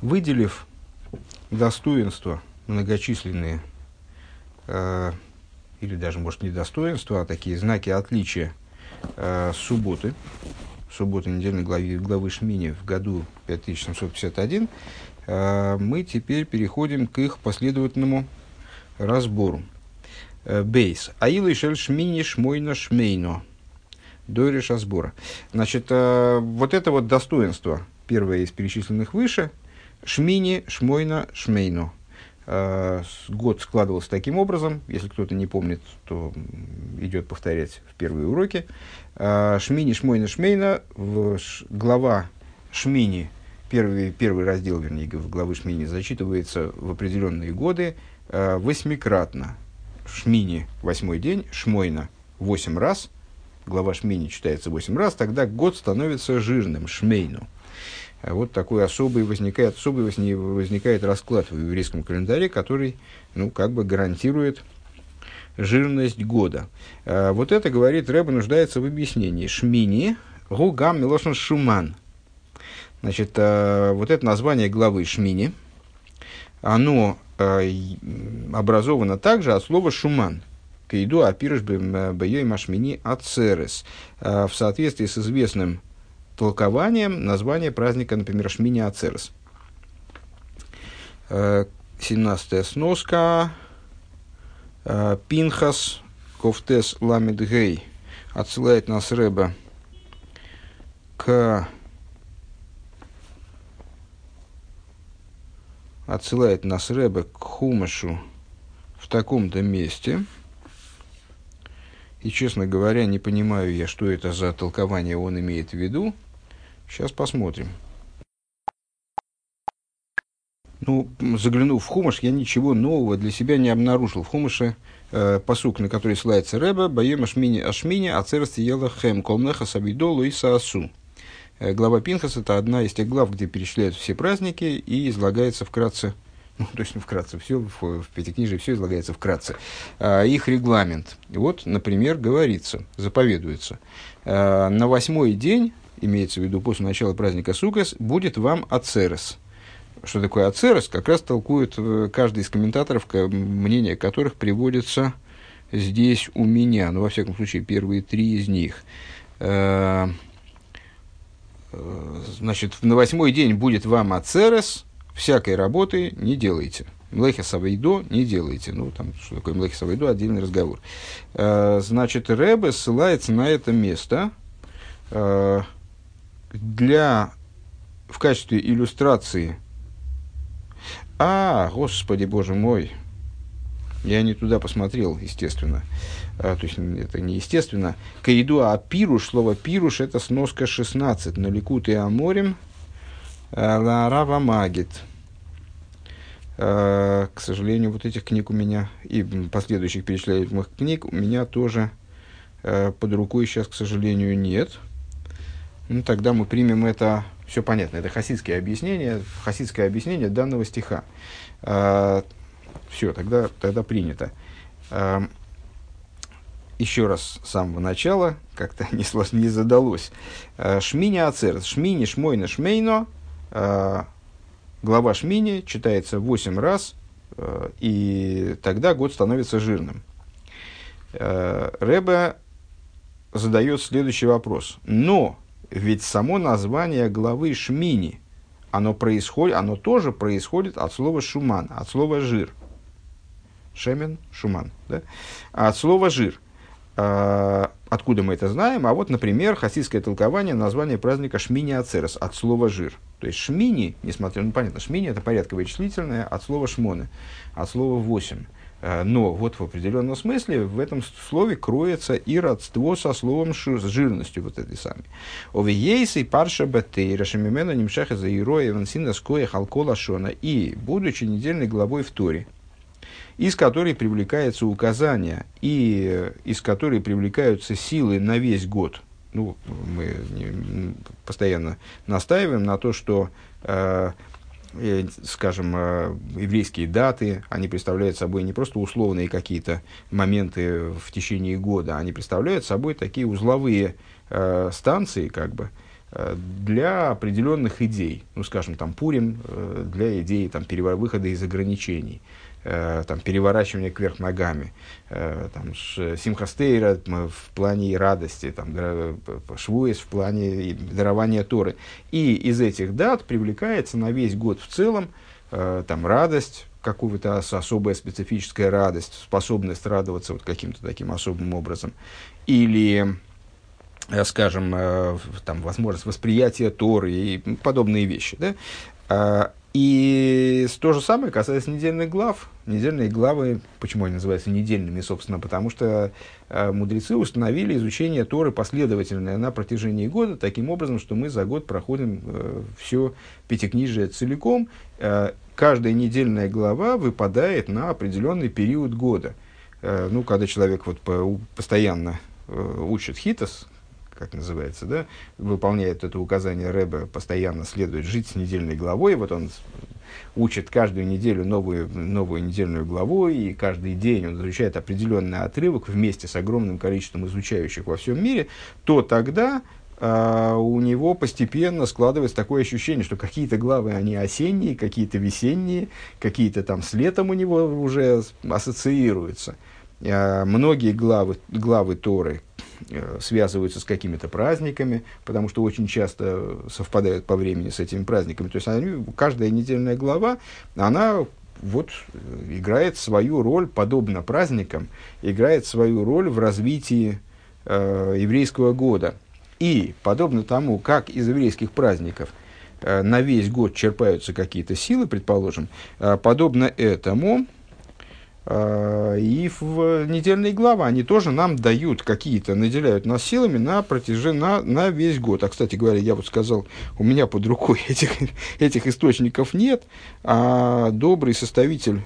выделив достоинства многочисленные, э, или даже, может, не достоинства, а такие знаки отличия э, субботы, субботы недельной главы, главы Шмини в году 5751, э, мы теперь переходим к их последовательному разбору. Э, бейс. Аилу и шель шмини шмойно шмейно. Дойриш сбора. Значит, э, вот это вот достоинство, первое из перечисленных выше, шмини шмойно шмейно. Э, год складывался таким образом, если кто-то не помнит, то идет повторять в первые уроки. Шмини шмойна шмейна, глава Шмини, первый, первый раздел, вернее, главы Шмини зачитывается в определенные годы восьмикратно. Шмини восьмой день, Шмойна восемь раз, глава Шмини читается восемь раз, тогда год становится жирным, Шмейну. А вот такой особый возникает, особый возникает расклад в еврейском календаре, который, ну, как бы гарантирует жирность года. А вот это, говорит, Рэба нуждается в объяснении. Шмини, гугам милошн шуман. Значит, а, вот это название главы Шмини, оно образовано также от слова «шуман». Каиду апирыш бьей машмини ацерес. В соответствии с известным толкованием название праздника, например, Шмини Ацерес. 17 э, сноска. Пинхас Кофтес Ламид Гей отсылает нас Рэба к отсылает нас Рэбе к Хумашу в таком-то месте. И, честно говоря, не понимаю я, что это за толкование он имеет в виду. Сейчас посмотрим. Ну, заглянув в Хумаш, я ничего нового для себя не обнаружил. В Хумаше э, посук, на который ссылается Рэба, «Боем ашмини ашмини, а церстве ела хэм, колмнеха сабидолу и саасу». Э, глава Пинхас – это одна из тех глав, где перечисляют все праздники и излагается вкратце, ну, точно вкратце, все в, в Пятикнижии все излагается вкратце, а, их регламент. Вот, например, говорится, заповедуется, а, на восьмой день, имеется в виду после начала праздника Сукас, будет вам ацерес. Что такое ацерес, как раз толкует э, каждый из комментаторов, мнение которых приводится здесь у меня, ну, во всяком случае, первые три из них – Э, значит, на восьмой день будет вам ацерес, всякой работы не делайте. Млехес Авейдо не делайте. Ну, там, что такое Млехес Авейдо, отдельный разговор. Э, значит, Рэбе ссылается на это место э, для, в качестве иллюстрации. А, господи, боже мой, я не туда посмотрел, естественно. А, то есть, это не естественно. Каиду а пируш, слово пируш, это сноска 16. На ликут и аморим а, ларава магит. А, к сожалению, вот этих книг у меня, и последующих перечисляемых книг, у меня тоже а, под рукой сейчас, к сожалению, нет. Ну, тогда мы примем это, все понятно, это хасидское объяснение, хасидское объяснение данного стиха. А, все, тогда, тогда принято. Эм, еще раз с самого начала, как-то не, не задалось. Э, Шмини Ацер, Шмини Шмойна Шмейно, глава Шмини читается 8 раз, и тогда год становится жирным. Рэбе задает следующий вопрос. Но ведь само название главы Шмини, оно, происходит, оно тоже происходит от слова шуман, от слова жир – Шемен, шуман. Да? От слова жир. А, откуда мы это знаем? А вот, например, хасидское толкование названия праздника Шмини Ацерес от слова жир. То есть Шмини, несмотря, ну понятно, Шмини это порядковое числительное от слова Шмоны, от слова восемь. А, но вот в определенном смысле в этом слове кроется и родство со словом шу, с жирностью вот этой самой. Овиейсы парша бетейра шамимена нимшеха за ироя вансина скоя халкола шона. И, будучи недельной главой в Торе, из которой привлекается указание и из которой привлекаются силы на весь год. Ну, мы постоянно настаиваем на то, что, э, э, скажем, э, еврейские даты, они представляют собой не просто условные какие-то моменты в течение года, они представляют собой такие узловые э, станции, как бы, э, для определенных идей, ну, скажем, там, Пурим э, для идеи там, выхода из ограничений, э, там, переворачивания кверх ногами, там, Симхастейра в плане радости, там, Швуэс в плане дарования Торы. И из этих дат привлекается на весь год в целом там, радость, какую-то особая специфическая радость, способность радоваться вот каким-то таким особым образом. Или Э, скажем, э, там, возможность восприятия Торы и подобные вещи. Да? И то же самое касается недельных глав. Недельные главы, почему они называются недельными, собственно, потому что э, мудрецы установили изучение Торы последовательное на протяжении года, таким образом, что мы за год проходим все пятикнижие целиком. Каждая недельная глава выпадает на определенный период года. Ну, когда человек вот постоянно учит хитос, как называется, да, выполняет это указание Рэбе, постоянно следует жить с недельной главой. Вот он учит каждую неделю новую, новую недельную главу, и каждый день он изучает определенный отрывок вместе с огромным количеством изучающих во всем мире, то тогда Uh, у него постепенно складывается такое ощущение, что какие-то главы, они осенние, какие-то весенние, какие-то там с летом у него уже ассоциируются. Uh, многие главы, главы Торы, связываются с какими-то праздниками, потому что очень часто совпадают по времени с этими праздниками. То есть они, каждая недельная глава, она вот играет свою роль, подобно праздникам, играет свою роль в развитии э, еврейского года. И подобно тому, как из еврейских праздников э, на весь год черпаются какие-то силы, предположим, э, подобно этому и в недельные главы они тоже нам дают какие-то, наделяют нас силами на протяжении, на, на весь год. А, кстати говоря, я вот сказал, у меня под рукой этих, этих источников нет, а добрый составитель,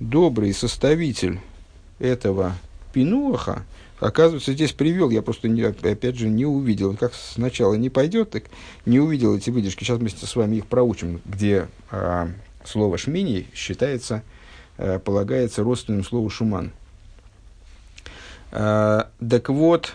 добрый составитель этого Пинуаха, оказывается, здесь привел, я просто, не, опять же, не увидел, как сначала не пойдет, так не увидел эти выдержки. Сейчас вместе с вами их проучим, где а, слово «шмини» считается Э, полагается родственным слову шуман. Э, так вот,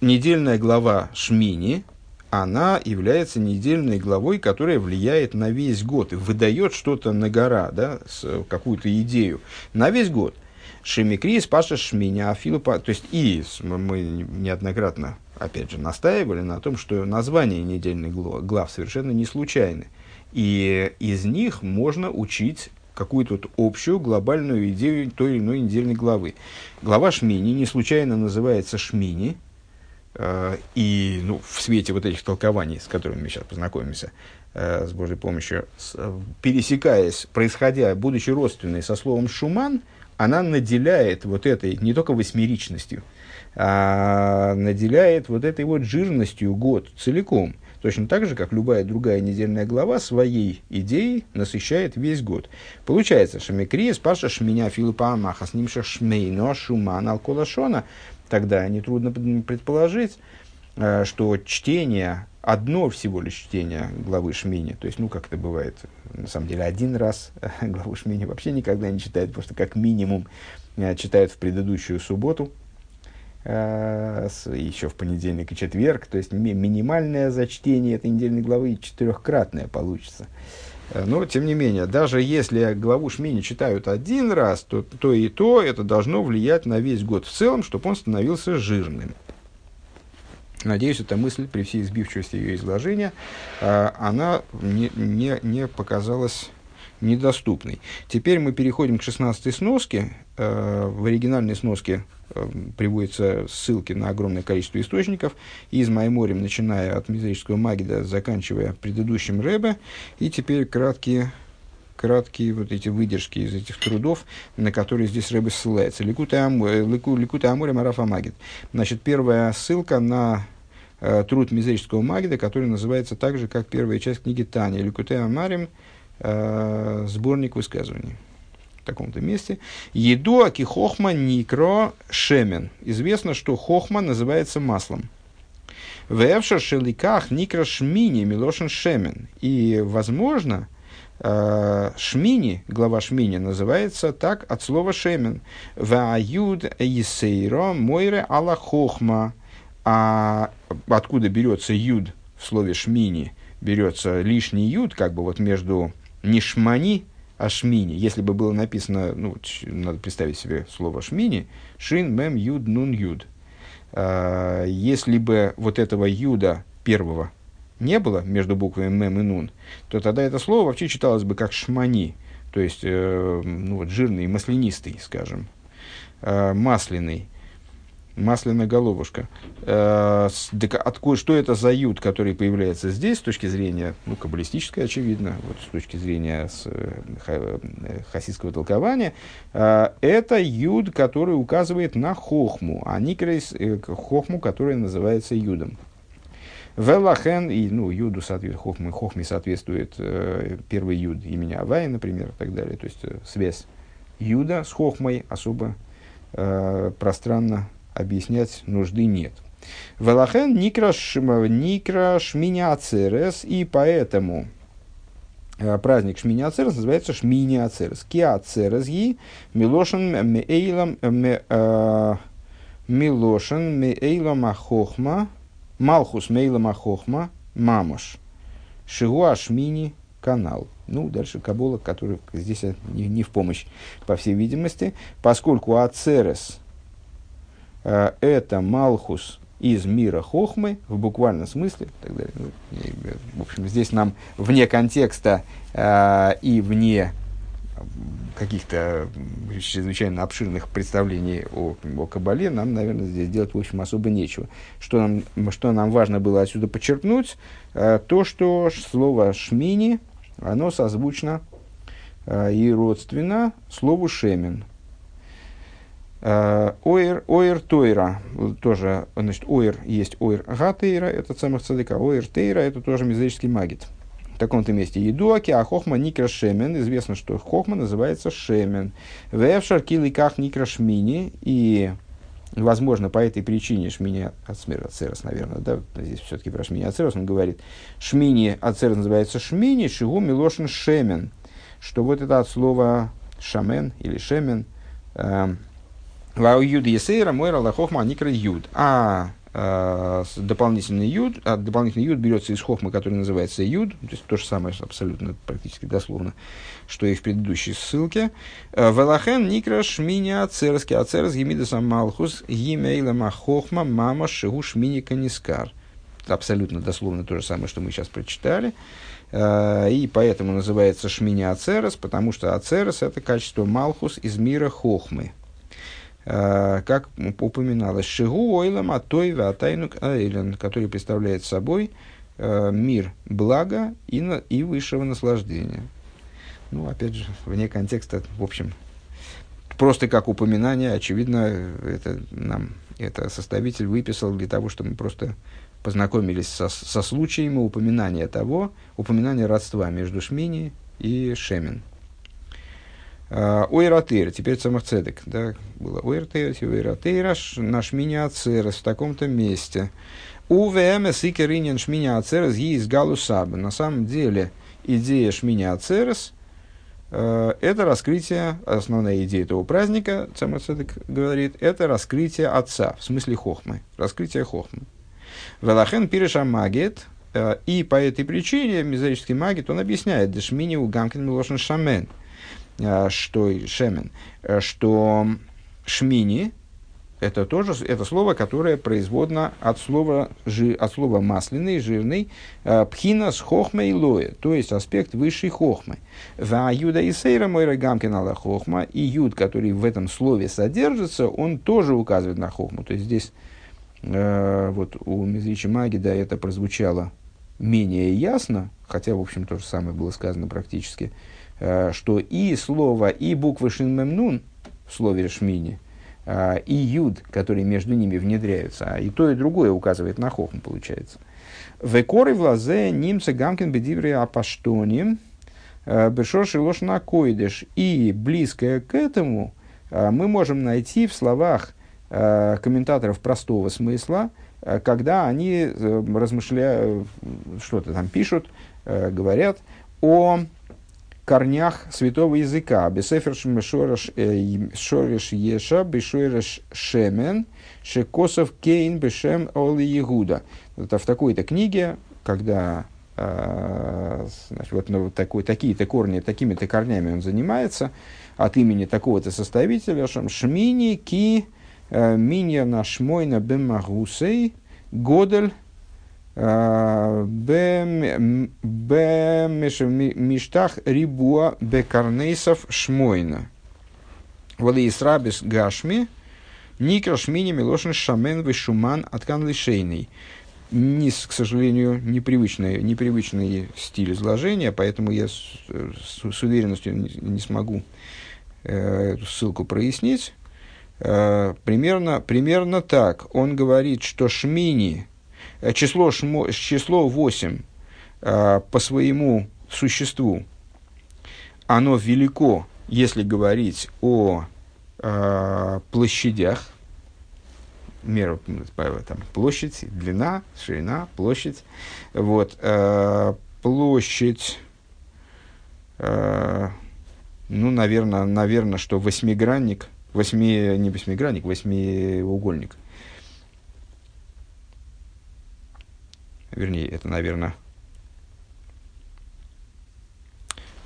недельная глава Шмини, она является недельной главой, которая влияет на весь год и выдает что-то на гора, да, какую-то идею на весь год. Шемикрис, Паша Шминя, Афилупа. То есть, и мы неоднократно, опять же, настаивали на том, что названия недельных глав совершенно не случайны. И из них можно учить какую-то общую глобальную идею той или иной недельной главы. Глава Шмини не случайно называется Шмини, э, и ну, в свете вот этих толкований, с которыми мы сейчас познакомимся, э, с Божьей помощью, э, пересекаясь, происходя, будучи родственной со словом «шуман», она наделяет вот этой не только восьмеричностью, а наделяет вот этой вот жирностью год целиком – Точно так же, как любая другая недельная глава своей идеей насыщает весь год. Получается, Шамикрия, Спаша, Шминя, Филиппа, Амаха, с ним Шмейно, Шуман, Алколашона. Тогда нетрудно предположить, э, что чтение, одно всего лишь чтение главы Шмини, то есть, ну, как это бывает, на самом деле, один раз главу Шмини вообще никогда не читает, что как минимум э, читает в предыдущую субботу, еще в понедельник и четверг, то есть ми- минимальное зачтение этой недельной главы четырехкратное получится. Э, но, тем не менее, даже если главу Шмини читают один раз, то, то и то это должно влиять на весь год в целом, чтобы он становился жирным. Надеюсь, эта мысль при всей избивчивости ее изложения, э, она не, не, не показалась недоступной. Теперь мы переходим к 16 сноске. В оригинальной сноске Эм, приводятся ссылки на огромное количество источников, из Майморем, начиная от мизерического Магида, заканчивая предыдущим Рэбе, и теперь краткие, краткие вот эти выдержки из этих трудов, на которые здесь Рэбе ссылается. Ликута Аморе Марафа Магид. Значит, первая ссылка на э, труд мизерического Магида, который называется так же, как первая часть книги Таня. Ликуте Амарим, э, сборник высказываний таком-то месте. Еду аки хохма никро шемен. Известно, что хохма называется маслом. Вевшер шеликах никро шмини милошин шемен. И, возможно, э, Шмини, глава Шмини, называется так от слова шемен. Вааюд есейро мойре ала хохма. А откуда берется юд в слове шмини? Берется лишний юд, как бы вот между не шмани, а шмини. Если бы было написано, ну, надо представить себе слово шмини, шин, мем, юд, нун, юд. А, если бы вот этого юда первого не было между буквами мем и нун, то тогда это слово вообще читалось бы как шмани, то есть э, ну, вот, жирный, маслянистый, скажем, э, масляный масляная головушка. Э, откуда, что это за юд, который появляется здесь, с точки зрения, ну, каббалистической, очевидно, вот, с точки зрения с, э, ха, хасидского толкования, э, это юд, который указывает на хохму, а никрейс э, хохму, которая называется юдом. Велахен, и ну, юду соответствует, хохме, хохме соответствует э, первый юд имени Авай, например, и так далее. То есть э, связь юда с хохмой особо э, пространно объяснять нужды нет. Велахен никраш, никра шминя ацерес, и поэтому э, праздник Шмини Ацерес называется Шмини Ацерес. Ки Ацерес ги Милошен Меэйлам э, Меэйлам Ахохма Малхус Мейлам Ахохма Мамош Шигуа Шмини канал. Ну, дальше Кабула, который здесь не, не в помощь, по всей видимости, поскольку Ацерес – Э, это Малхус из мира Хохмы, в буквальном смысле, так далее. Ну, в общем, здесь нам вне контекста э, и вне каких-то чрезвычайно обширных представлений о, о Кабале, нам, наверное, здесь делать, в общем, особо нечего. Что нам, что нам важно было отсюда подчеркнуть, э, то, что слово «шмини», оно созвучно э, и родственно слову «шемен», Э, оир, оир Тойра, тоже, значит, Оир есть Оир Гатейра, это самых цадыка, Оир Тейра, это тоже мезрический магит. В таком-то месте Едуаки, а Хохма Никра Шемен, известно, что Хохма называется Шемен. Вевшар Киликах Никра Шмини, и Возможно, по этой причине Шмини Ацерос, наверное, да, здесь все-таки про Шмини Ацерос он говорит, Шмини Ацерос называется Шмини, Шигу Милошин Шемен, что вот это от слова Шамен или Шемен, э, Вау юд есейра мойра лахохма никра юд. А э, дополнительный юд, а дополнительный юд берется из хохмы, который называется юд, то есть то же самое абсолютно практически дословно, что и в предыдущей ссылке. Э, Велахен никра шминя ацерски ацерс гемидаса малхус гимейла махохма мама шигу шмини канискар. Абсолютно дословно то же самое, что мы сейчас прочитали. Э, и поэтому называется шминя ацерес, потому что ацерес это качество малхус из мира хохмы. Э, как упоминалось, Шигу Ойлам Атой Атайнук Айлен, который представляет собой э, мир блага и, на, и высшего наслаждения. Ну, опять же, вне контекста, в общем, просто как упоминание, очевидно, это нам это составитель выписал для того, чтобы мы просто познакомились со, со случаями упоминания того, упоминания родства между Шмини и Шемин. А, Ойратейра, теперь Цедек, да, было Ойратейра, Ойратейра, наш меня в таком-то месте. УВМС и Керинин Шминя Ацерес есть Галусаба. На самом деле идея Шминя э, это раскрытие, основная идея этого праздника, Цедек говорит, это раскрытие Отца, в смысле Хохмы, раскрытие Хохмы. Велахен Пиреша Магет, э, и по этой причине мизерический магит, он объясняет, Дешмини у Гамкин Милошин Шамен – что шемен, э, что шмини это тоже это слово, которое производно от слова, жи, от слова масляный, жирный, э, пхина с хохмой лоя, то есть аспект высшей хохмы. В юда и сейра мой гамкинала хохма, и юд, который в этом слове содержится, он тоже указывает на хохму. То есть здесь э, вот у Мизричи Маги, да, это прозвучало менее ясно, хотя, в общем, то же самое было сказано практически, Э, что и слово, и буквы шинмемнун в слове шмини, э, и юд, которые между ними внедряются, а и то, и другое указывает на хохм, получается. Векоры в лазе немца гамкин бедиври апаштони э, бешоши лошна койдеш. И близкое к этому мы можем найти в словах комментаторов простого смысла, когда они размышляют, что-то там пишут, говорят о корнях святого языка. Бесефер шореш еша, бешореш шемен, шекосов кейн бешем оли ягуда. Это в такой-то книге, когда значит, вот, ну, такой, такие-то корни, такими-то корнями он занимается, от имени такого-то составителя, шмини ки минья нашмойна бемагусей годель Миштах рибуа бекарнейсов шмойна. Валиисрабис гашми, никра шмини милошин шамен вишуман откан лишейный. Не, к сожалению, непривычный, непривычный стиль изложения, поэтому я с, с, с уверенностью не, не смогу э, эту ссылку прояснить. Э, примерно, примерно так. Он говорит, что шмини, Э, число, шмо, число 8 э, по своему существу, оно велико, если говорить о э, площадях, меру, там, площадь, длина, ширина, площадь. Вот, э, площадь, э, ну, наверное, наверное, что восьмигранник, восьми, не восьмигранник, восьмиугольник – вернее, это, наверное,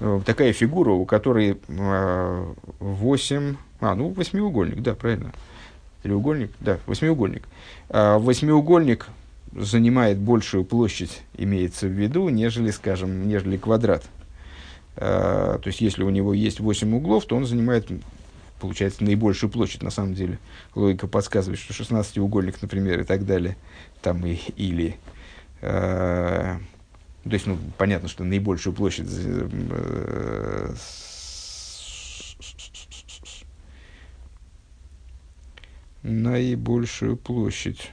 э, такая фигура, у которой э, восемь, а, ну, восьмиугольник, да, правильно, треугольник, да, восьмиугольник. А восьмиугольник занимает большую площадь, имеется в виду, нежели, скажем, нежели квадрат. А, то есть, если у него есть восемь углов, то он занимает, получается, наибольшую площадь, на самом деле. Логика подсказывает, что 16-угольник, например, и так далее, там и, или Э, то есть, ну, понятно, что наибольшую площадь э, наибольшую площадь.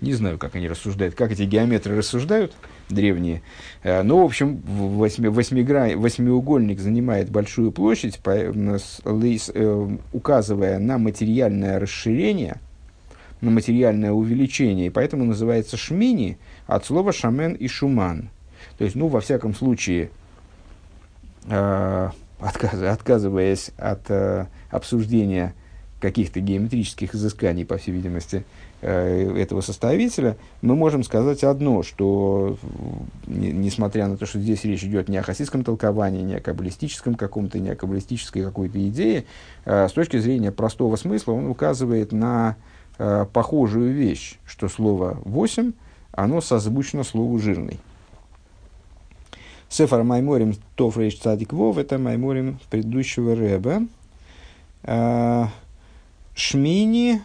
Не знаю, как они рассуждают, как эти геометры рассуждают, древние. Э, но, в общем, восьми, восьмигра... восьмиугольник занимает большую площадь, указывая на материальное расширение – на материальное увеличение, и поэтому называется шмини от слова шамен и шуман. То есть, ну, во всяком случае, э, отказ, отказываясь от э, обсуждения каких-то геометрических изысканий, по всей видимости, э, этого составителя, мы можем сказать одно, что, не, несмотря на то, что здесь речь идет не о хасидском толковании, не о каббалистическом каком-то, не о каббалистической какой-то идее, с точки зрения простого смысла он указывает на похожую вещь, что слово «восемь», оно созвучно слову «жирный». Сефар Майморим Тофрейш Цадик Вов, это Майморим предыдущего Рэба. Э, Шмини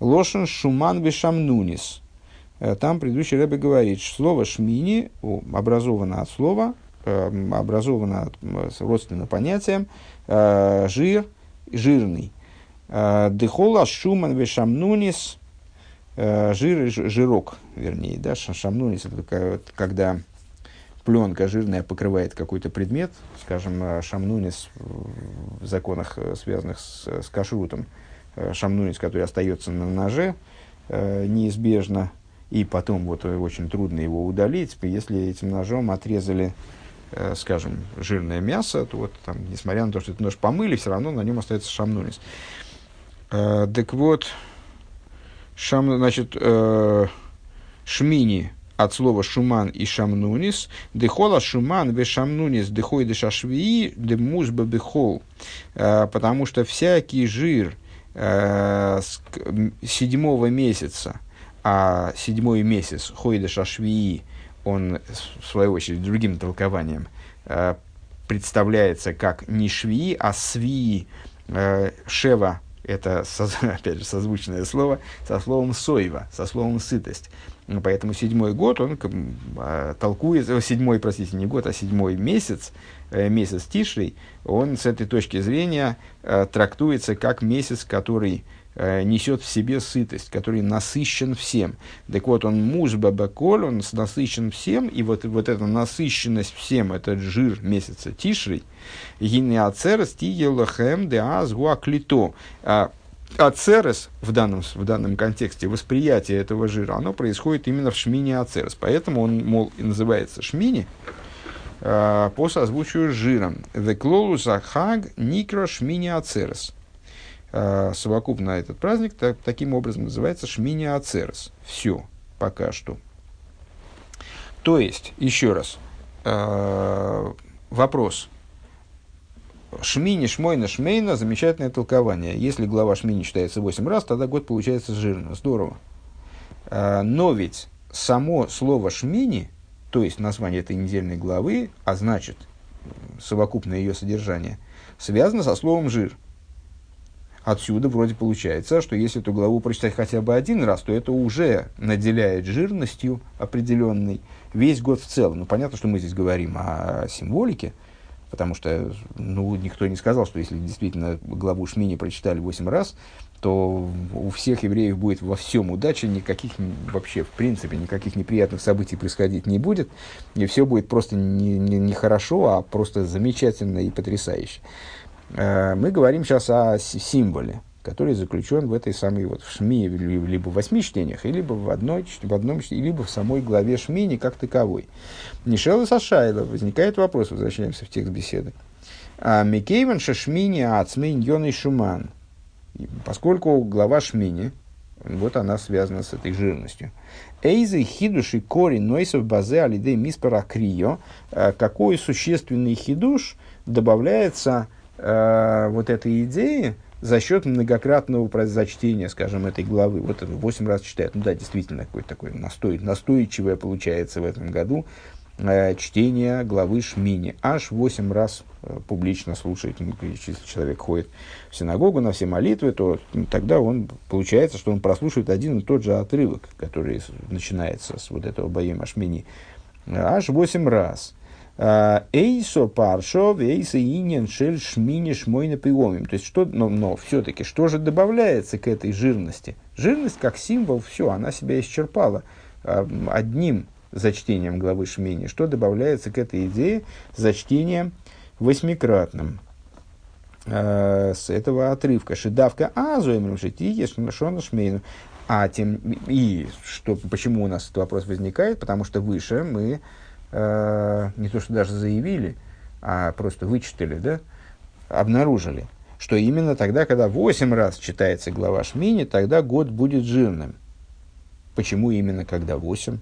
Лошен Шуман Бешамнунис. Э, там предыдущий Рэбе говорит, что слово «шмини» образовано от слова, э, образовано от, родственным понятием «жир», «жирный». Э, Дехола шуман вешамнунис, э, жир, жирок, вернее, да, шамнунис, это когда пленка жирная покрывает какой-то предмет, скажем, э, шамнунис в законах, связанных с, с кашрутом, шамнунис, который остается на ноже, неизбежно, и потом вот очень трудно его удалить, если этим ножом отрезали скажем, жирное мясо, то вот там, несмотря на то, что этот нож помыли, все равно на нем остается шамнунис. Э, так вот, шам, значит, э, шмини от слова шуман и шамнунис, дехола шуман ве шамнунис дехой де шашвии де музба бехол, э, потому что всякий жир э, седьмого месяца, а седьмой месяц хойда шашвии, он, в свою очередь, другим толкованием, э, представляется как не швии, а свии, э, шева это, опять же, созвучное слово со словом «сойва», со словом «сытость». Ну, поэтому седьмой год, он а, толкует, седьмой, простите, не год, а седьмой месяц, э, месяц Тишрей, он с этой точки зрения э, трактуется как месяц, который Э, несет в себе сытость, который насыщен всем. Так вот, он муж бабаколь, он насыщен всем, и вот, вот эта насыщенность всем, этот жир месяца Тишрей, гинеацерес тиелахем де азгуаклито. Ацерес в данном, в данном контексте, восприятие этого жира, оно происходит именно в шмине ацерес. Поэтому он, мол, и называется шмини, по созвучию с жиром. Веклолу захаг никро шмини ацерес. Совокупно этот праздник так, таким образом называется шмини ацерес. Все, пока что. То есть, еще раз, вопрос. Шмини, Шмойна, Шмейна – замечательное толкование. Если глава Шмини читается 8 раз, тогда год получается жирно. Здорово. Но ведь само слово Шмини, то есть название этой недельной главы, а значит, совокупное ее содержание, связано со словом «жир». Отсюда вроде получается, что если эту главу прочитать хотя бы один раз, то это уже наделяет жирностью определенной весь год в целом. Ну, понятно, что мы здесь говорим о символике, потому что ну, никто не сказал, что если действительно главу Шмини прочитали 8 раз, то у всех евреев будет во всем удача, никаких вообще, в принципе, никаких неприятных событий происходить не будет, и все будет просто не, не, не хорошо, а просто замечательно и потрясающе. Э, мы говорим сейчас о символе, который заключен в этой самой вот в Шми, либо в восьми чтениях, либо в, одной, в одном либо в самой главе Шмини как таковой. Нишел и Сашайла. Возникает вопрос, возвращаемся в текст беседы. А Микейван Шашмини Ацмейн Йон Шуман – поскольку глава Шмини, вот она связана с этой жирностью. Эйзы хидуши кори нойсов базе алидей миспара крио. Э, какой существенный хидуш добавляется э, вот этой идее за счет многократного зачтения, скажем, этой главы. Вот 8 раз читает. Ну да, действительно, какой-то такой настой, настойчивое получается в этом году э, чтение главы Шмини. Аж 8 раз Э, публично слушает, ну, если человек ходит в синагогу на все молитвы, то тогда он, получается, что он прослушивает один и тот же отрывок, который начинается с вот этого боем Ашмини, аж восемь раз. А, эйсо паршо, эйсо инин шель шмини шмойна приомим. То есть, что, но, но все-таки, что же добавляется к этой жирности? Жирность как символ, все, она себя исчерпала а, одним зачтением главы Шмини. Что добавляется к этой идее? Зачтением восьмикратным э, с этого отрывка. Шидавка азуэмрим шитиеш шона шмейну. А тем и что, почему у нас этот вопрос возникает? Потому что выше мы э, не то что даже заявили, а просто вычитали, да, обнаружили, что именно тогда, когда восемь раз читается глава Шмини, тогда год будет жирным. Почему именно когда восемь?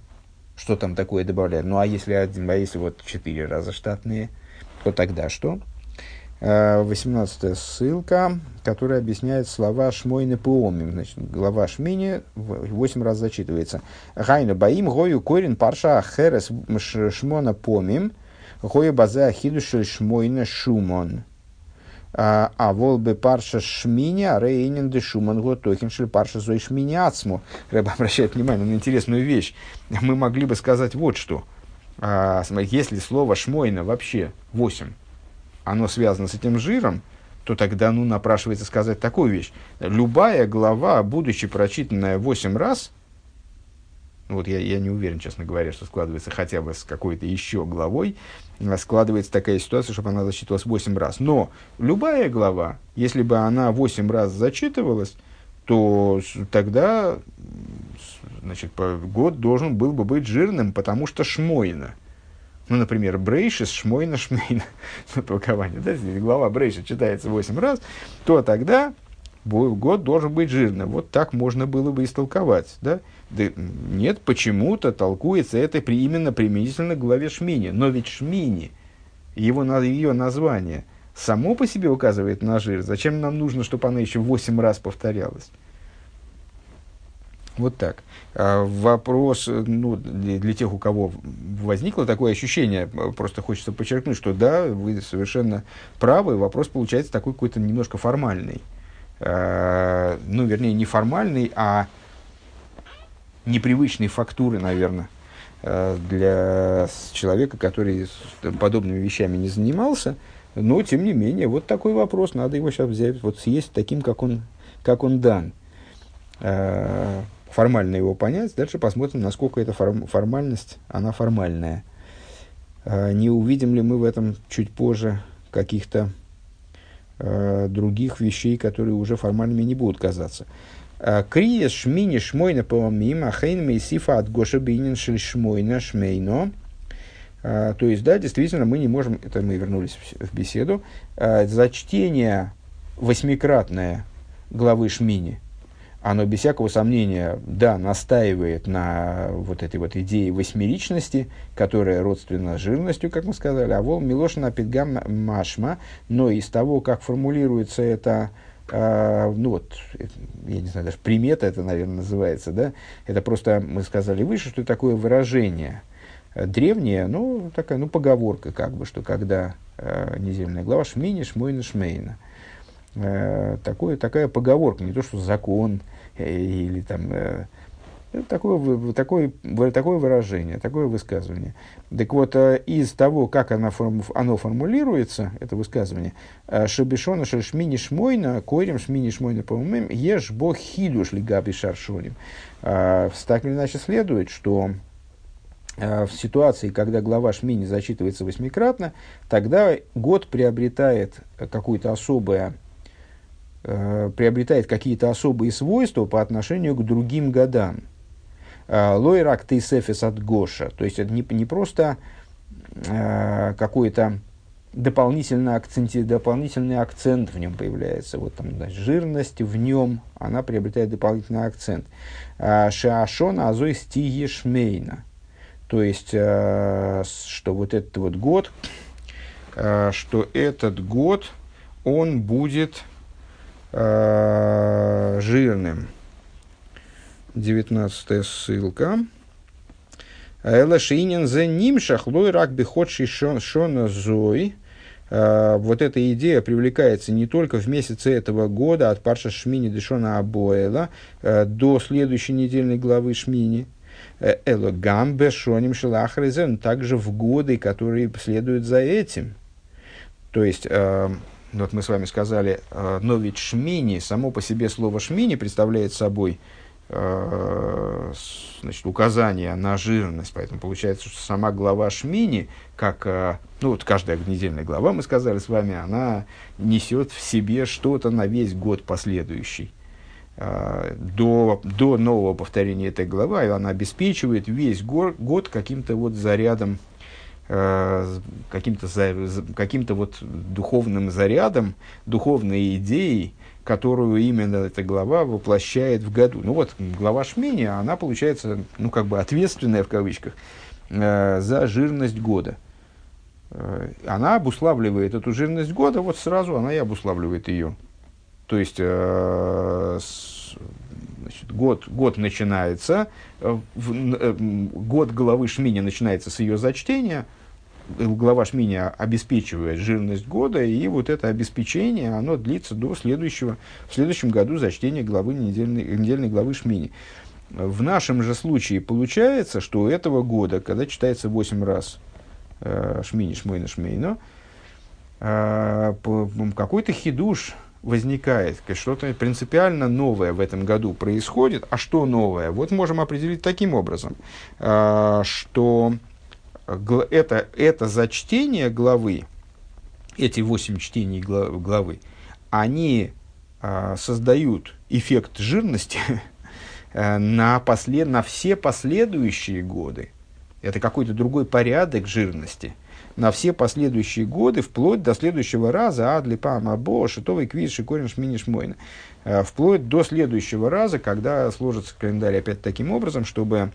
Что там такое добавляют? Ну, а если, один, а если вот четыре раза штатные – то тогда что? 18 э, ссылка, которая объясняет слова Шмойны Пуомим. Значит, глава Шмини 8 раз зачитывается. Гайна Баим Гою Корин Парша Херес Шмона Помим Гою База Хидушель Шмойна Шумон. А, а волбе парша шмини, а рейнин де шуман готохиншель парша зой шмини ацму. Рэб обращает внимание на интересную вещь. Мы могли бы сказать вот что – а, если слово шмойна вообще 8, оно связано с этим жиром, то тогда ну, напрашивается сказать такую вещь. Любая глава, будучи прочитанная 8 раз, вот я, я не уверен, честно говоря, что складывается хотя бы с какой-то еще главой, а складывается такая ситуация, чтобы она зачитывалась 8 раз. Но любая глава, если бы она 8 раз зачитывалась, то тогда значит, год должен был бы быть жирным, потому что шмойна. Ну, например, Брейшис, Шмойна, Шмейна, на толкование, да, если глава Брейша читается 8 раз, то тогда год должен быть жирным. Вот так можно было бы истолковать, да? да нет, почему-то толкуется это при, именно применительно к главе Шмини. Но ведь Шмини, его, ее название, само по себе указывает на жир. Зачем нам нужно, чтобы она еще 8 раз повторялась? Вот так. А, вопрос ну, для, тех, у кого возникло такое ощущение, просто хочется подчеркнуть, что да, вы совершенно правы, вопрос получается такой какой-то немножко формальный. А, ну, вернее, не формальный, а непривычной фактуры, наверное, а, для человека, который подобными вещами не занимался. Но, тем не менее, вот такой вопрос, надо его сейчас взять, вот съесть таким, как он, как он дан формально его понять. Дальше посмотрим, насколько эта форм, формальность, она формальная. А, не увидим ли мы в этом чуть позже каких-то э, других вещей, которые уже формальными не будут казаться. А, Крия шмини шмойна помим, ахейн мейсифа от гоша бинин шмойна шмейно. То есть, да, действительно, мы не можем, это мы вернулись в беседу, за чтение восьмикратное главы Шмини, оно без всякого сомнения, да, настаивает на вот этой вот идее восьмеричности, которая родственна жирностью, как мы сказали, а вол Милошина Петгам Машма, но из того, как формулируется это, э, ну вот, я не знаю, даже примета это, наверное, называется, да, это просто, мы сказали выше, что такое выражение древнее, ну, такая, ну, поговорка, как бы, что когда э, недельная глава Шмини, Шмойна, Шмейна – э, такое, такая поговорка, не то что закон э, или там э, такое, такое, такое выражение, такое высказывание. Так вот, из того, как оно, форму, оно формулируется, это высказывание, э, Шабишона шмини шмойна, койрем шмини шмойна по умем, ешь бог хидуш лигаби шаршоним. Э, так или иначе следует, что в ситуации, когда глава Шмини зачитывается восьмикратно, тогда год приобретает какое-то особое э, приобретает какие-то особые свойства по отношению к другим годам. Э, Лойрак тейсефис от Гоша. То есть это не, не просто э, какой-то дополнительный, акценти, дополнительный акцент в нем появляется. Вот там значит, жирность в нем, она приобретает дополнительный акцент. Э, Шаашона азой стиги. То есть, э, что вот этот вот год, что этот год, он будет э, жирным. Девятнадцатая ссылка. Эла шинин за ним шахлой рак биходший шона зой. Uh, вот эта идея привлекается не только в месяце этого года от Парша Шмини Дешона Абоэла uh, до следующей недельной главы Шмини, э, Эло Гамбе Шоним Шелахрезен, также в годы, которые следуют за этим. То есть, ну, вот мы с вами сказали, э, но ведь шмини, само по себе слово шмини представляет собой э, значит, указание на жирность. Поэтому получается, что сама глава Шмини, как, э, ну вот каждая недельная глава, мы сказали с вами, она несет в себе что-то на весь год последующий. До, до нового повторения этой главы она обеспечивает весь год, каким-то вот зарядом каким-то каким вот духовным зарядом, духовной идеей, которую именно эта глава воплощает в году. Ну вот, глава Шмини, она получается, ну как бы ответственная в кавычках, э, за жирность года. Э, она обуславливает эту жирность года, вот сразу она и обуславливает ее. То есть, э, значит, год, год начинается, э, э, год главы Шмини начинается с ее зачтения, глава Шмини обеспечивает жирность года, и вот это обеспечение, оно длится до следующего, в следующем году зачтения главы недельной, недельной главы Шмини. В нашем же случае получается, что у этого года, когда читается 8 раз э, Шмини, Шмойна, Шмейно, э, какой-то хидуш возникает, что-то принципиально новое в этом году происходит. А что новое? Вот можем определить таким образом, э, что это, это зачтение главы, эти восемь чтений главы, они а, создают эффект жирности э, на, послед, на все последующие годы. Это какой-то другой порядок жирности на все последующие годы, вплоть до следующего раза, адли пам або, шитовый квиз, шикорин шмини шмойна. Э, вплоть до следующего раза, когда сложится календарь опять таким образом, чтобы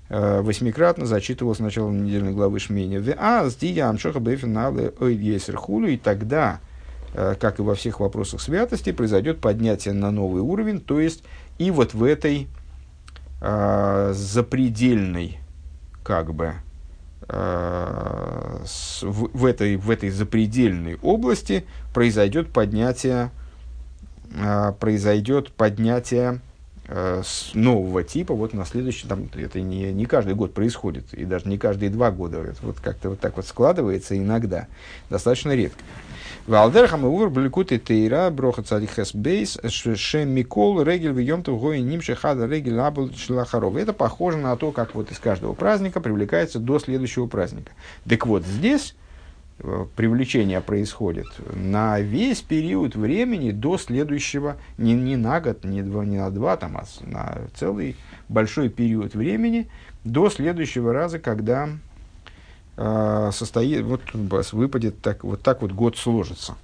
Э, восьмикратно зачитывал сначала недельной главы Шмини. А с диям хулу, и тогда, э, как и во всех вопросах святости, произойдет поднятие на новый уровень, то есть и вот в этой э, запредельной, как бы, э, в, этой, в этой запредельной области произойдет поднятие, э, произойдет поднятие Э, с нового типа, вот на следующий, там, это не, не каждый год происходит, и даже не каждые два года, это вот как-то вот так вот складывается иногда, достаточно редко. Валдерхам и увер бликут и тейра броха царихес бейс шем микол регель вьемтов гоин нимше хада регель абл шлахаров. Это похоже на то, как вот из каждого праздника привлекается до следующего праздника. Так вот, здесь Э, привлечение происходит на весь период времени до следующего, не, не на год, не, два, не на два, там, а на целый большой период времени до следующего раза, когда состоит, вот выпадет так, вот так вот год сложится.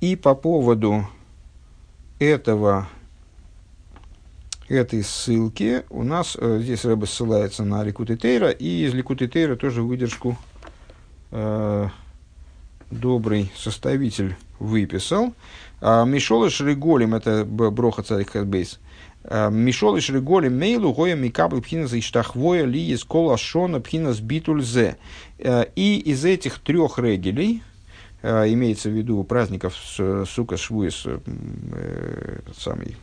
И по поводу этого, этой ссылки у нас э, здесь Рэбе ссылается на Ликут Тейра, и из Ликут Тейра тоже выдержку э, добрый составитель выписал. А, Мишолыш Реголем, это Броха Царик Хадбейс, а, Мишолыш Реголем мейлу гоя микабл пхинас и ли из кола шона пхинас битульзе. Э, и из этих трех регелей, имеется в виду праздников сука швуес, э, самый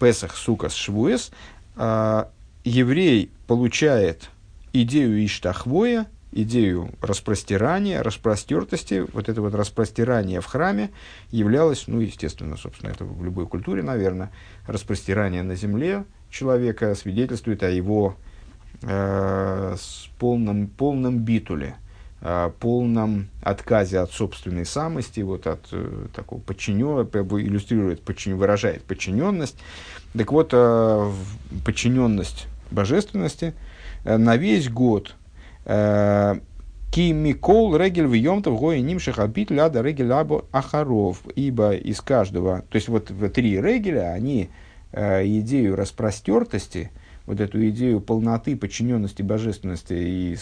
Песах сука швуес, э, еврей получает идею Иштахвоя, идею распростирания, распростертости, вот это вот распростирание в храме являлось, ну, естественно, собственно, это в любой культуре, наверное, распростирание на земле человека свидетельствует о его э, полном, полном битуле – полном отказе от собственной самости, вот от э, такого подчиненного, иллюстрирует, подчин, выражает подчиненность. Так вот, э, подчиненность божественности э, на весь год э, Ки Микол Регель в Йомтов Гоя Нимших Абит Ляда Регель Абу Ахаров. Ибо из каждого, то есть вот в три Регеля, они идею распростертости, вот эту идею полноты, подчиненности божественности и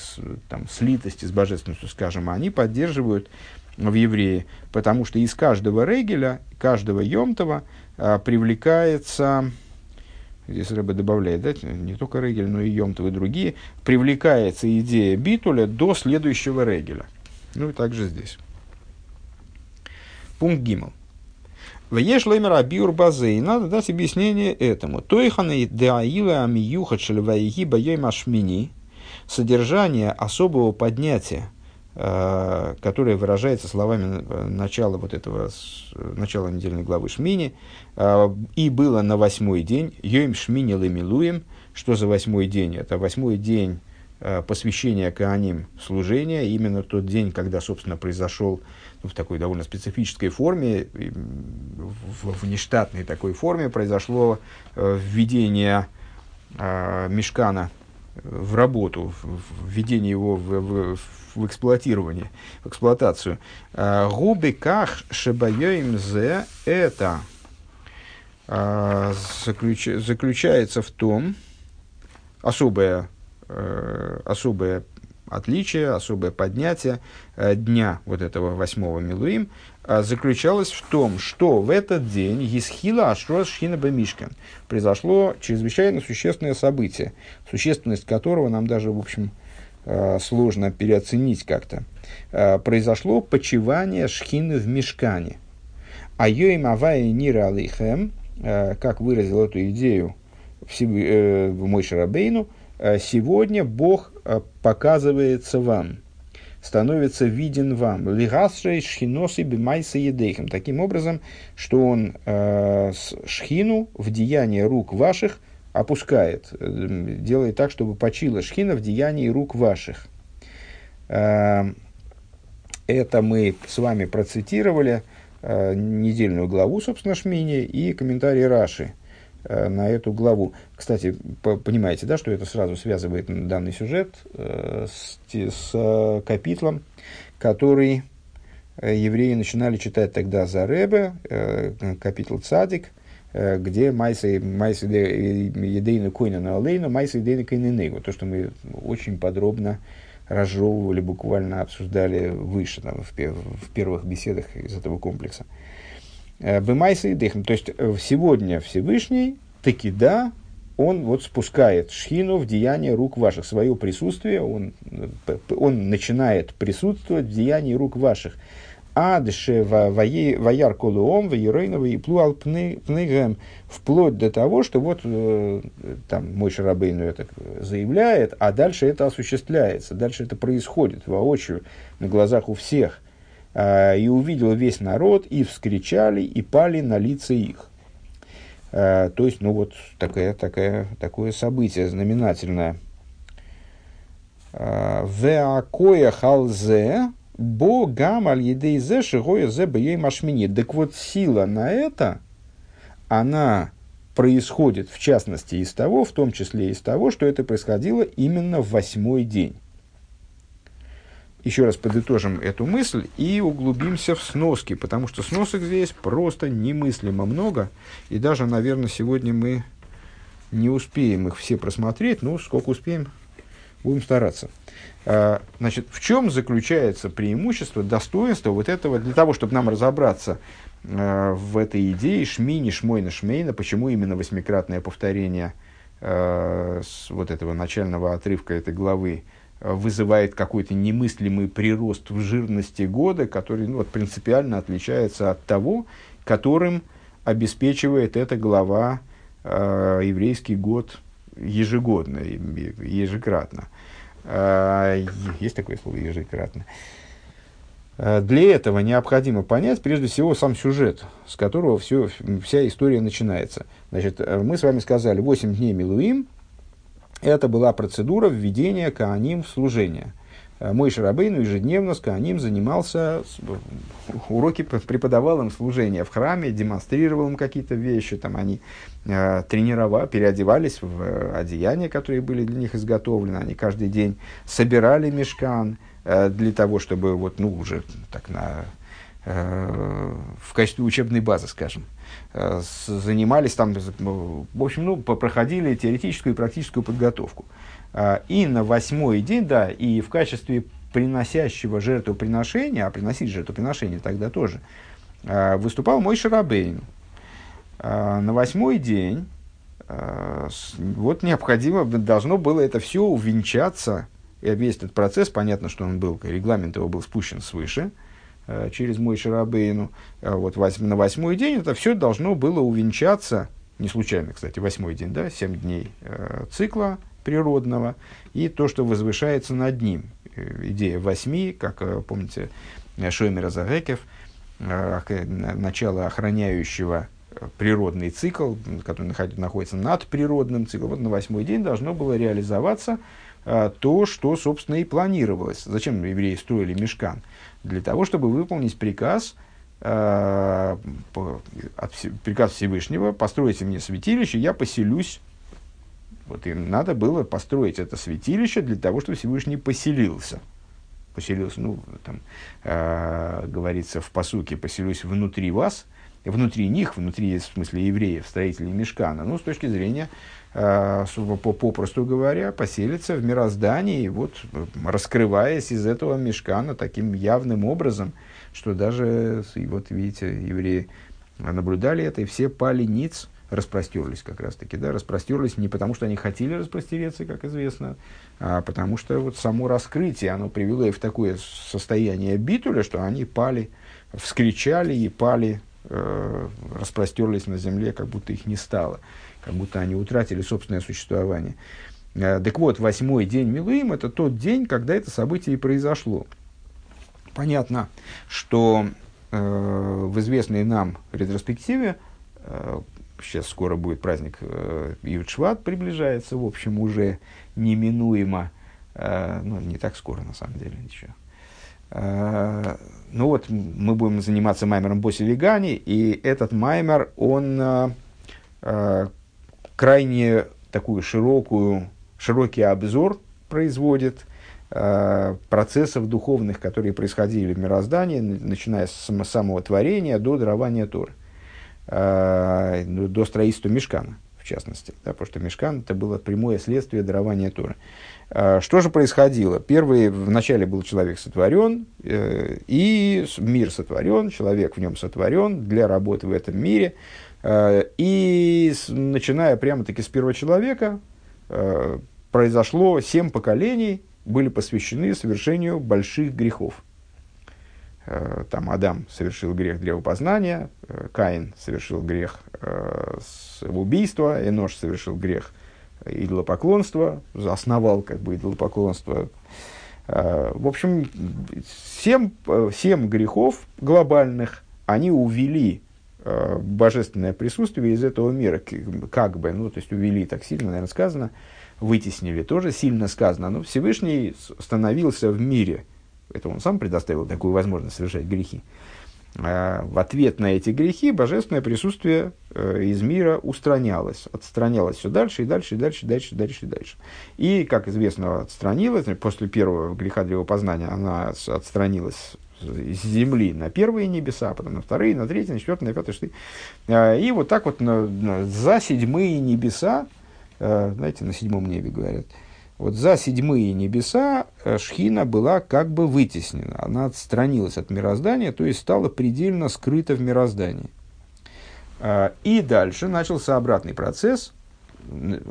там, слитости с божественностью, скажем, они поддерживают в евреи, потому что из каждого регеля, каждого Йомтова а, привлекается, здесь Рэба добавляет, да, не только регель, но и Йомтов другие, привлекается идея битуля до следующего регеля. Ну и также здесь. Пункт Гимл. В Ешлемер Абиур Базей. Надо дать объяснение этому. Тойханы Деаила Амиюха Шельвайги Байой Машмини. Содержание особого поднятия, э, которое выражается словами начала вот этого, начала недельной главы Шмини, э, и было на восьмой день, Йоим Шмини Лемилуем, что за восьмой день? Это восьмой день э, посвящения Кааним служения, именно тот день, когда, собственно, произошел в такой довольно специфической форме, в, в нештатной такой форме произошло э, введение э, мешкана в работу, введение его в, в, в эксплуатирование, в эксплуатацию. Э, Губы ках шебайоим зе это заключ, заключается в том, особое, особое отличие, особое поднятие э, дня вот этого восьмого Милуим э, заключалось в том, что в этот день Есхила Ашрос Шхина Бамишкан произошло чрезвычайно существенное событие, существенность которого нам даже, в общем, э, сложно переоценить как-то. Произошло почивание Шхины в Мишкане. А Йоим Авая Нира Алейхем, как выразил эту идею в Мой Шарабейну, сегодня Бог Э, показывается вам, становится виден вам. Лигасрей шхиносы бимайса едейхем. Таким образом, что он э, шхину в деяние рук ваших опускает, э, делает так, чтобы почила шхина в деянии рук ваших. Э, это мы с вами процитировали э, недельную главу, собственно, Шмини и комментарий Раши – Э, на эту главу. Кстати, понимаете, да, что это сразу связывает данный сюжет э, с, с э, капитлом, который евреи начинали читать тогда за Ребе, капитл Цадик, где Майса Едейна Койна Алейна, Майса Едейна Койна То, что мы очень подробно разжевывали, буквально обсуждали выше, там, в, в первых беседах из этого комплекса. Э, Бымайса и дыхом. То есть э, сегодня Всевышний, таки да, он вот спускает шхину в деяние рук ваших, свое присутствие, он, э, он начинает присутствовать в деянии рук ваших. Адше ваяр колуом, ваерейнова и плуал пныгем, вплоть до того, что вот там мой Шарабейну это заявляет, а дальше это осуществляется, дальше это происходит воочию, на глазах у всех – и увидел весь народ, и вскричали, и пали на лица их. А, то есть, ну вот, такое, такое, такое событие знаменательное. А, Веакоя халзе, Бо гам аль едей зе шигоя зе бей машмини. Так вот, сила на это, она происходит, в частности, из того, в том числе из того, что это происходило именно в восьмой день. Еще раз подытожим эту мысль и углубимся в сноски, потому что сносок здесь просто немыслимо много, и даже, наверное, сегодня мы не успеем их все просмотреть, ну, сколько успеем, будем стараться. А, значит, в чем заключается преимущество, достоинство вот этого, для того, чтобы нам разобраться а, в этой идее шмини, шмойна, шмейна, почему именно восьмикратное повторение а, вот этого начального отрывка этой главы вызывает какой-то немыслимый прирост в жирности года, который ну, вот, принципиально отличается от того, которым обеспечивает эта глава э, еврейский год ежегодно, ежекратно. Э, есть такое слово ежекратно. Э, для этого необходимо понять, прежде всего, сам сюжет, с которого все, вся история начинается. Значит, э, мы с вами сказали, 8 дней Милуим, это была процедура введения Кааним в служение. Э, мой Шарабейну ежедневно с Кааним занимался, уроки преподавал им служение в храме, демонстрировал им какие-то вещи, там они э, тренировали, переодевались в э, одеяния, которые были для них изготовлены, они каждый день собирали мешкан э, для того, чтобы вот, ну, уже так на, э, в качестве учебной базы, скажем, Э, занимались там, в общем, ну, проходили теоретическую и практическую подготовку. А, и на восьмой день, да, и в качестве приносящего жертвоприношения, а приносить жертвоприношение тогда тоже, а, выступал мой Шарабейн. А, на восьмой день вот необходимо, должно было это все увенчаться, и весь этот процесс, понятно, что он был, регламент его был спущен свыше, Э, через мой Шарабейну. Э, вот на восьмой день это все должно было увенчаться, не случайно, кстати, восьмой день, да, семь дней э, цикла природного, и то, что возвышается над ним. Идея восьми, как помните, Шоймера Загекев, начало охраняющего природный цикл, который находится над природным циклом. Вот на восьмой день должно было реализоваться то, что, собственно, и планировалось. Зачем евреи строили мешкан? Для того, чтобы выполнить приказ, э, от, приказ Всевышнего, постройте мне святилище, я поселюсь. Вот им надо было построить это святилище для того, чтобы Всевышний поселился. Поселился, ну, там э, говорится в посуке, поселюсь внутри вас, внутри них, внутри, в смысле, евреев, строителей Мешкана. Ну, с точки зрения попросту говоря, поселится в мироздании, вот, раскрываясь из этого мешкана таким явным образом, что даже, и вот видите, евреи наблюдали это, и все пали ниц, распростерлись как раз-таки, да, распростерлись не потому, что они хотели распростереться, как известно, а потому что вот само раскрытие, оно привело их в такое состояние битуля, что они пали, вскричали и пали, э, распростерлись на земле, как будто их не стало как будто они утратили собственное существование. Э, так вот, восьмой день Милуим – это тот день, когда это событие и произошло. Понятно, что э, в известной нам ретроспективе, э, сейчас скоро будет праздник э, Ютшват, приближается, в общем, уже неминуемо, э, ну, не так скоро, на самом деле, ничего. Э, ну вот, мы будем заниматься маймером Боси Вегани, и этот маймер, он э крайне такую широкую, широкий обзор производит э, процессов духовных, которые происходили в мироздании, начиная с самого творения до дарования Торы, э, до строительства Мешкана, в частности, да, потому что Мешкан это было прямое следствие дарования Торы. Э, что же происходило? Первый, вначале был человек сотворен, и мир сотворен, человек в нем сотворен для работы в этом мире – и начиная прямо-таки с первого человека, э, произошло семь поколений, были посвящены совершению больших грехов. Э, там Адам совершил грех древопознания, Каин совершил грех убийства, Энош совершил грех идолопоклонства, основал как бы идолопоклонство. В общем, семь, семь грехов глобальных, они увели Э, божественное присутствие из этого мира, как бы, ну, то есть увели так сильно, наверное, сказано, вытеснили тоже сильно сказано, но Всевышний становился в мире это он сам предоставил такую возможность совершать грехи, а в ответ на эти грехи божественное присутствие э, из мира устранялось, отстранялось все дальше и дальше, и дальше, и дальше, и дальше, и дальше. И, как известно, отстранилось, после первого греха древопознания она отстранилась с земли на первые небеса, потом на вторые, на третьи, на четвертые, на пятые, шестые. А, и вот так вот на, за седьмые небеса, э, знаете, на седьмом небе говорят, вот за седьмые небеса э, Шхина была как бы вытеснена. Она отстранилась от мироздания, то есть стала предельно скрыта в мироздании. А, и дальше начался обратный процесс.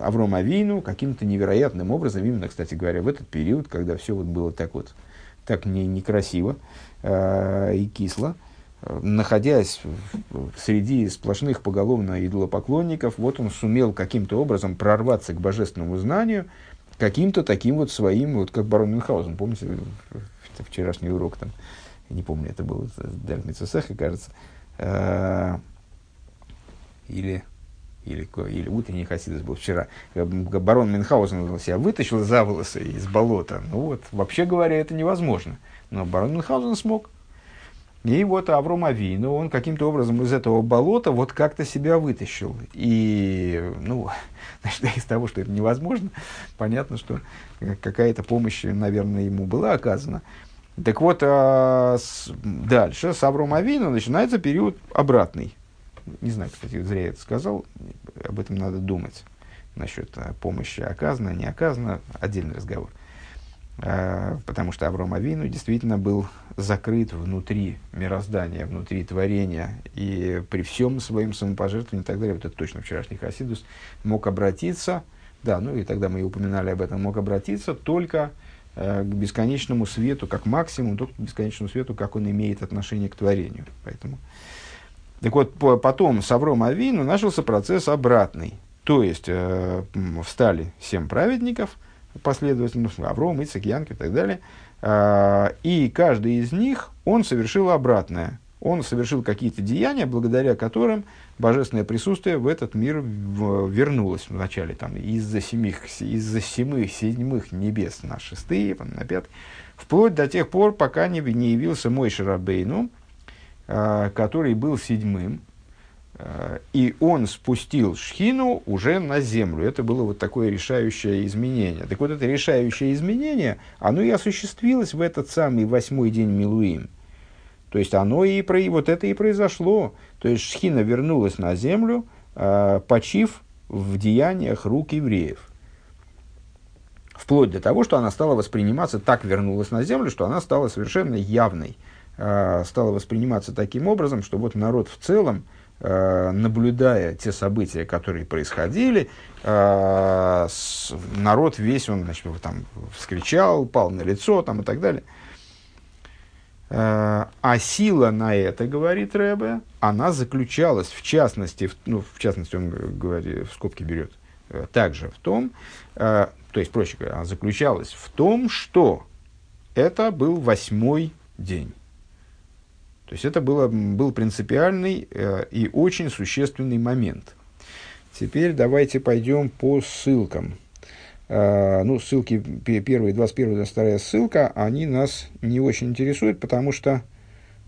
Авром Авину каким-то невероятным образом, именно, кстати говоря, в этот период, когда все вот было так вот, так не, некрасиво и кисло, находясь среди сплошных поголовно идолопоклонников, вот он сумел каким-то образом прорваться к божественному знанию – каким-то таким вот своим, вот как барон Мюнхгаузен, помните, вчерашний урок там, не помню, это был Дерг Митсусеха, кажется, э, или, или, или утренний Хасидус был вчера. Барон Мюнхгаузен себя вытащил за волосы из болота. Ну вот, вообще говоря, это невозможно. Но барон Мюнхгаузен смог. И вот Авром Авину, он каким-то образом из этого болота вот как-то себя вытащил. И, ну, значит, из того, что это невозможно, понятно, что какая-то помощь, наверное, ему была оказана. Так вот, а, с, дальше с Авром Авину начинается период обратный. Не знаю, кстати, зря я это сказал, об этом надо думать. Насчет а, помощи оказана, не оказана, отдельный разговор. А, потому что Авром Авину действительно был закрыт внутри мироздания, внутри творения, и при всем своем самопожертвовании и так далее, вот это точно вчерашний Хасидус, мог обратиться, да, ну и тогда мы и упоминали об этом, мог обратиться только э, к бесконечному свету, как максимум, только к бесконечному свету, как он имеет отношение к творению. Поэтому... Так вот, по, потом с Авром Авину начался процесс обратный. То есть, э, встали семь праведников, последовательно, Авром, Ицек, Янки и так далее – а, и каждый из них, он совершил обратное. Он совершил какие-то деяния, благодаря которым божественное присутствие в этот мир вернулось вначале там, из-за семих, из-за семых, седьмых небес на шестые, на пятые, вплоть до тех пор, пока не, не явился мой Шарабейну, а, который был седьмым, и он спустил шхину уже на землю. Это было вот такое решающее изменение. Так вот, это решающее изменение, оно и осуществилось в этот самый восьмой день Милуим. То есть, оно и про и вот это и произошло. То есть, шхина вернулась на землю, э, почив в деяниях рук евреев. Вплоть до того, что она стала восприниматься, так вернулась на землю, что она стала совершенно явной. Э, стала восприниматься таким образом, что вот народ в целом, наблюдая те события, которые происходили, э, народ весь, он значит, там, вскричал, пал на лицо там, и так далее. Э, а сила на это, говорит Рэбе, она заключалась, в частности, в, ну, в частности, он говорит, в скобки берет, также в том, то есть, проще говоря, она заключалась в том, что это был восьмой день. То есть это было, был принципиальный э, и очень существенный момент. Теперь давайте пойдем по ссылкам. Э, ну, ссылки первые, 21 22 ссылка, они нас не очень интересуют, потому что,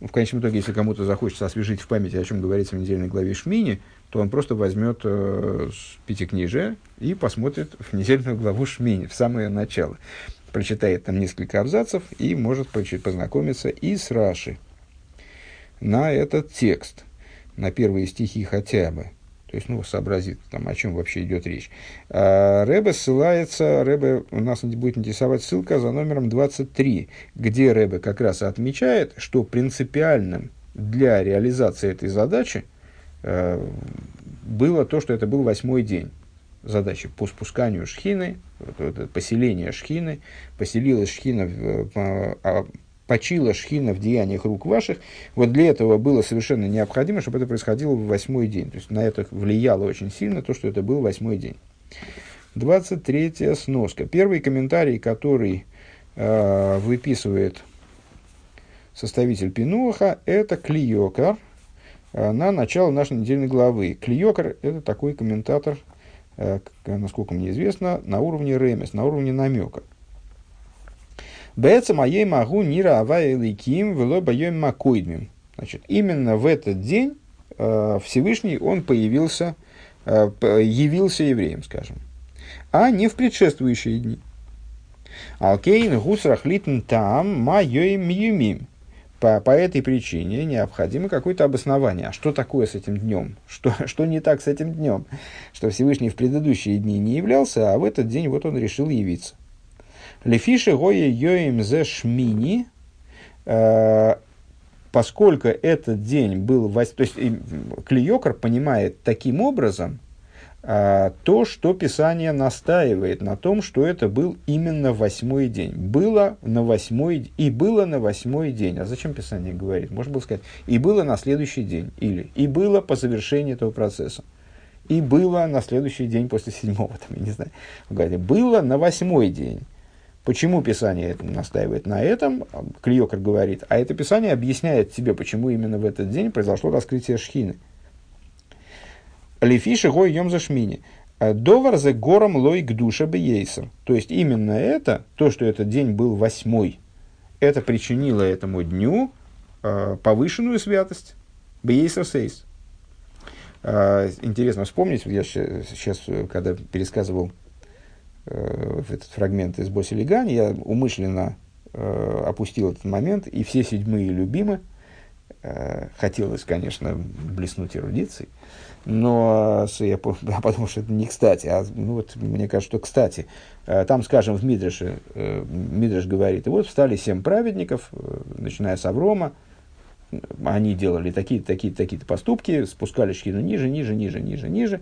ну, в конечном итоге, если кому-то захочется освежить в памяти, о чем говорится в недельной главе Шмини, то он просто возьмет э, пятикнижие и посмотрит в недельную главу Шмини, в самое начало. Прочитает там несколько абзацев и может познакомиться и с Раши на этот текст, на первые стихи хотя бы. То есть, ну, сообразит, там, о чем вообще идет речь. А, ссылается, Рэбе, у нас будет интересовать ссылка за номером 23, где Рэбе как раз отмечает, что принципиальным для реализации этой задачи э, было то, что это был восьмой день задачи по спусканию шхины, поселение шхины, поселилась шхина в, а, почила шхина в деяниях рук ваших, вот для этого было совершенно необходимо, чтобы это происходило в восьмой день. То есть на это влияло очень сильно то, что это был восьмой день. 23 сноска. Первый комментарий, который э, выписывает составитель Пинуха, это Клиокар э, на начало нашей недельной главы. Клиокар – это такой комментатор, э, насколько мне известно, на уровне ремес, на уровне намека. Бэца моей могу нира авая ликим вело боем макойдмим. Значит, именно в этот день э, Всевышний он появился, э, явился евреем, скажем, а не в предшествующие дни. Алкейн гусрах литн там майоим юмим. По, по этой причине необходимо какое-то обоснование. А что такое с этим днем? Что, что не так с этим днем? Что Всевышний в предыдущие дни не являлся, а в этот день вот он решил явиться. Лефиши гоя йоим зе шмини, э, поскольку этот день был... То есть Клиокар понимает таким образом, а, то, что Писание настаивает на том, что это был именно восьмой день. Было на восьмой и было на восьмой день. А зачем Писание говорит? Можно было сказать, и было на следующий день. Или и было по завершении этого процесса. И было на следующий день после седьмого, там, я не знаю. Говорит, было на восьмой день. Почему Писание настаивает на этом? Клиокер говорит, а это Писание объясняет тебе, почему именно в этот день произошло раскрытие Шхины. Лефиши гой йом зашмини. Довар за гором лой к душе бейсер. То есть именно это, то, что этот день был восьмой, это причинило этому дню э, повышенную святость. Бейсер сейс. Э, интересно вспомнить, я сейчас, когда пересказывал э, этот фрагмент из Боси Легани, я умышленно э, опустил этот момент, и все седьмые любимы, э, хотелось, конечно, блеснуть эрудицией, но я, подумал, что это не кстати, а ну, вот, мне кажется, что кстати. Там, скажем, в Мидреше, э, Мидреш говорит, и вот встали семь праведников, начиная с Аврома, они делали такие-то, такие-то, такие-то поступки, спускали шхину ниже, ниже, ниже, ниже, ниже,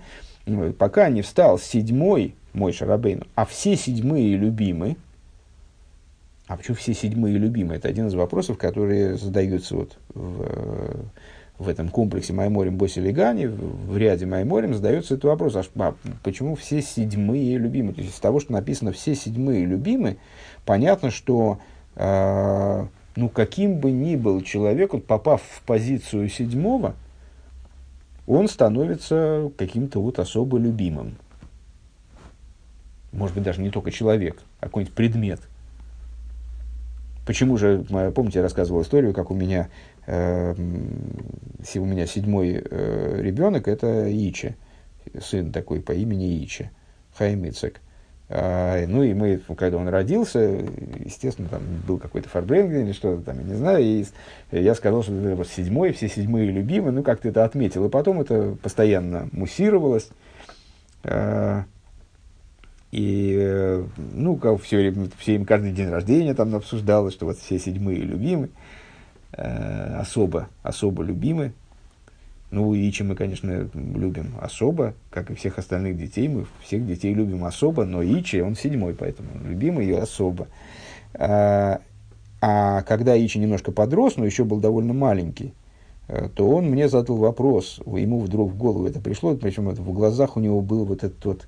пока не встал седьмой мой Шарабейн, а все седьмые любимы, а почему все седьмые любимые? Это один из вопросов, которые задаются вот в, в этом комплексе Майморим Боси Легани, в ряде Майморим задается этот вопрос, а, а почему все седьмые любимые? То есть из того, что написано все седьмые любимые, понятно, что э, ну, каким бы ни был человек, вот, попав в позицию седьмого, он становится каким-то вот особо любимым. Может быть, даже не только человек, а какой-нибудь предмет. Почему же, помните, я рассказывал историю, как у меня у меня седьмой э, ребенок, это Ичи, сын такой по имени Ичи, Хаймицек. А, ну и мы, когда он родился, естественно, там был какой-то фарбренген или что-то там, я не знаю, и я сказал, что это вот седьмой, все седьмые любимые, ну как-то это отметил. И потом это постоянно муссировалось. А, и, э, ну, как все, все им каждый день рождения там обсуждалось, что вот все седьмые любимые. Э, особо, особо любимы. Ну, Ичи мы, конечно, любим особо, как и всех остальных детей. Мы всех детей любим особо, но Ичи, он седьмой, поэтому любимый и особо. А, а когда Ичи немножко подрос, но еще был довольно маленький, э, то он мне задал вопрос, ему вдруг в голову это пришло, причем это в глазах у него был вот этот вот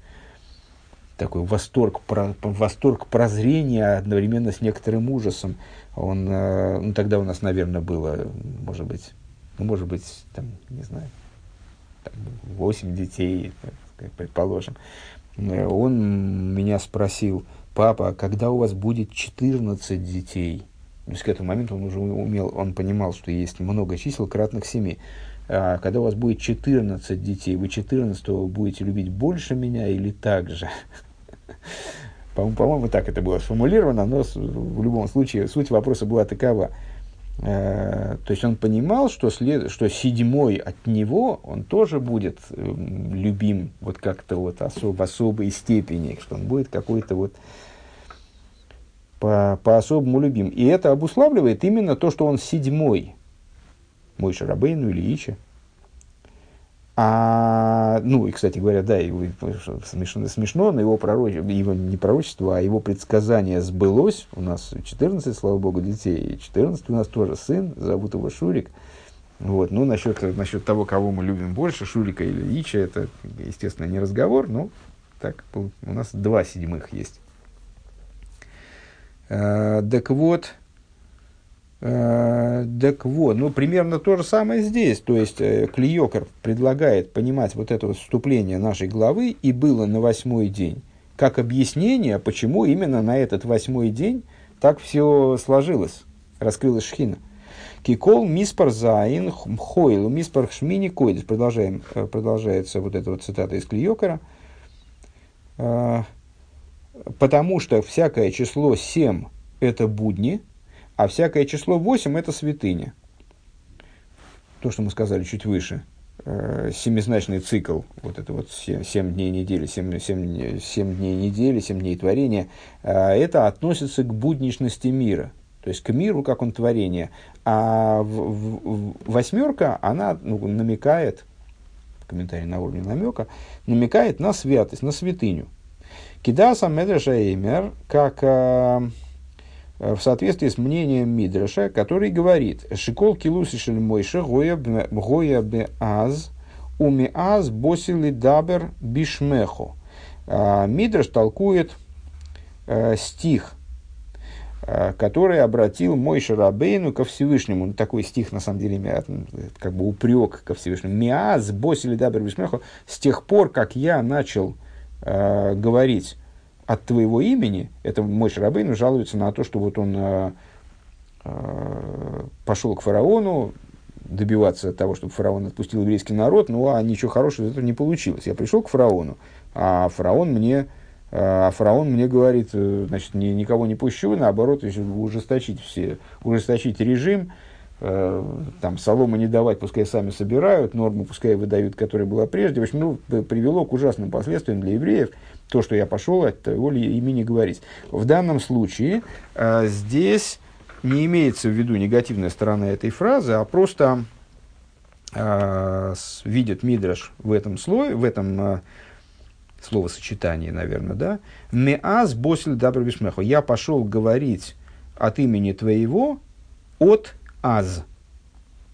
такой восторг, про, восторг прозрения одновременно с некоторым ужасом. Он, э, ну, тогда у нас, наверное, было, может быть, ну, может быть, там, не знаю, там, 8 детей, предположим. Э, он меня спросил, папа, а когда у вас будет 14 детей? То есть к этому моменту он уже умел, он понимал, что есть много чисел кратных 7. А когда у вас будет 14 детей, вы 14 будете любить больше меня или так же? По-моему, так это было сформулировано, но в любом случае суть вопроса была такова. Э, то есть он понимал, что, след, что седьмой от него, он тоже будет э, любим вот как-то вот особ, в особой степени, что он будет какой-то вот по, по-особому любим. И это обуславливает именно то, что он седьмой. Мой Шарабейну или Ича. А, ну, и, кстати говоря, да, его, смешно, смешно, но его, пророч, его не пророчество, а его предсказание сбылось. У нас 14, слава богу, детей, 14 у нас тоже сын, зовут его Шурик. Вот. Ну, насчет, насчет того, кого мы любим больше, Шурика или Ича, это, естественно, не разговор, но так, у нас два седьмых есть. А, так вот, так вот, ну, примерно то же самое здесь. То есть, э, Клиокер предлагает понимать вот это вот вступление нашей главы «и было на восьмой день» как объяснение, почему именно на этот восьмой день так все сложилось, раскрылась шхина. Кикол миспар заин мхойл миспар шмини койдис. Продолжаем, э, продолжается вот эта вот цитата из Клиокера. Потому что всякое число 7 – это будни, а всякое число 8 – это святыня. То, что мы сказали чуть выше. Э, семизначный цикл, вот это вот 7, 7 дней недели, 7, 7, 7 дней недели, 7 дней творения, э, это относится к будничности мира, то есть к миру как он творение. А в, в, восьмерка, она ну, намекает, комментарий на уровне намека, намекает на святость, на святыню. Кидаса Медреша Эймер, как Э, в соответствии с мнением Мидраша, который говорит «Шикол килуси шель мойша гоя бе аз уми аз босили дабер бишмехо». А, Мидраш толкует э, стих, э, который обратил мой Шарабейну ко Всевышнему. Ну, такой стих, на самом деле, как бы упрек ко Всевышнему. Миаз, босили дабер бишмехо, с тех пор, как я начал э, говорить от твоего имени, это мой Шарабейн жалуется на то, что вот он э, э, пошел к фараону добиваться того, чтобы фараон отпустил еврейский народ, ну а ничего хорошего из этого не получилось. Я пришел к фараону, а фараон мне, э, а фараон мне говорит, значит, ни, никого не пущу, наоборот, ужесточить все, ужесточить режим, там соломы не давать, пускай сами собирают, норму пускай выдают, которая была прежде. В общем, ну, привело к ужасным последствиям для евреев то, что я пошел от его имени говорить. В данном случае э, здесь не имеется в виду негативная сторона этой фразы, а просто э, видит Мидраш в этом слое, в этом э, словосочетании, наверное, да, «Меаз босиль дабр бишмехо» «Я пошел говорить от имени твоего от аз».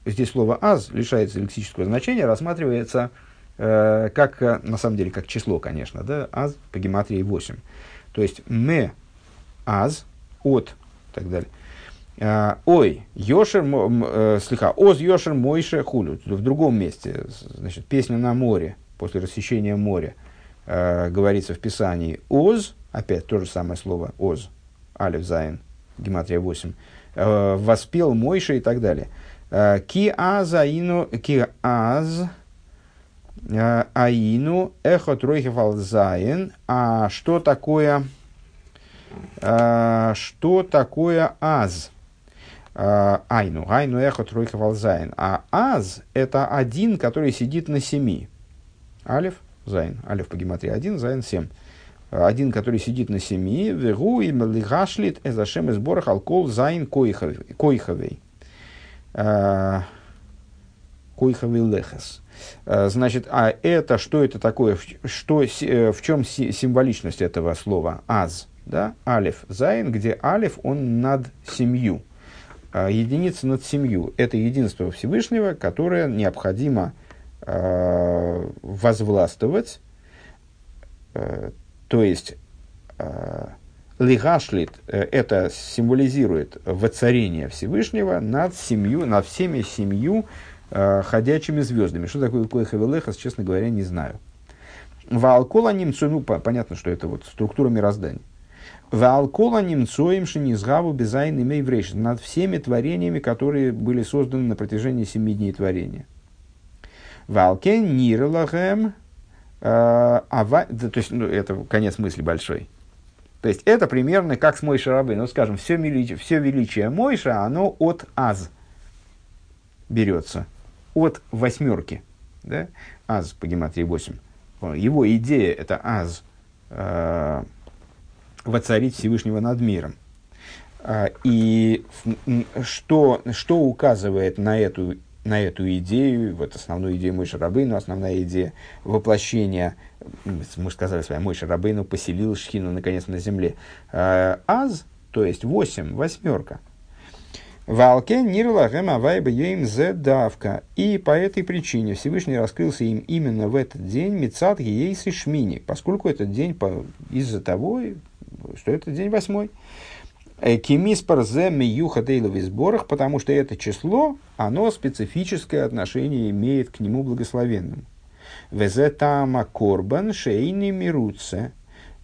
Здесь слово «аз» лишается лексического значения, рассматривается как, э, на самом деле, как число, конечно, да, аз по гематрии 8. То есть ме аз от и так далее. Э, ой, Йошер, слегка, оз Йошер Мойше Хулю. В другом месте, значит, песня на море, после рассечения моря, говорится в Писании оз, опять то же самое слово оз, алиф зайн, гематрия 8, воспел Мойша и так далее. Ки аз аину, ки аз, Э, аину эхо тройхефалзайн. А что такое, а, что такое аз? А, айну, айну эхо тройхефалзайн. А аз это один, который сидит на семи. Алиф, зайн. Алиф по гематрии один, зайн семь. Один, который сидит на семи, вегу и мелигашлит эзашем из борах алкол зайн койховей. Койховей лехес. Э, значит, а это, что это такое, что, э, в чем символичность этого слова? «אז», да, אלף, זין, где אלף, он над семью, а единица над семью. Это единство Всевышнего, которое необходимо э, возвластвовать, э, то есть э, להשליט, э, это символизирует воцарение Всевышнего над семью, над всеми семью э, ходячими звездами. Что такое כוכבי לכת, честно говоря, не знаю. Ваалкола немцу, ну, понятно, что это вот структура мироздания. Ваалкола немцоим шинизгаву безайн имей. Над всеми творениями, которые были созданы на протяжении семи дней творения. Валкен нирлагем, э, то есть, ну, это конец мысли большой. То есть, это примерно как с Мойша Рабы. Ну, скажем, все величие, все величие Мойша, оно от Аз берется от восьмерки, да, аз по гематрии 8. Его идея – это аз э, воцарить Всевышнего над миром. Э, и что, что указывает на эту, на эту идею, вот основную идею Мой Шарабейну, основная идея воплощения, мы сказали с вами, Мой Шарабейну поселил Шхину наконец на земле. Э, аз, то есть восемь, восьмерка – Валке нирла гэма вайба ейм зе давка. И по этой причине Всевышний раскрылся им именно в этот день Мецат Ейс и Шмини, поскольку этот день из-за того, что это день восьмой. Э, Кемиспар зе миюха дейлов сборах, потому что это число, оно специфическое отношение имеет к нему благословенному. Везе тама корбан шейни мируце.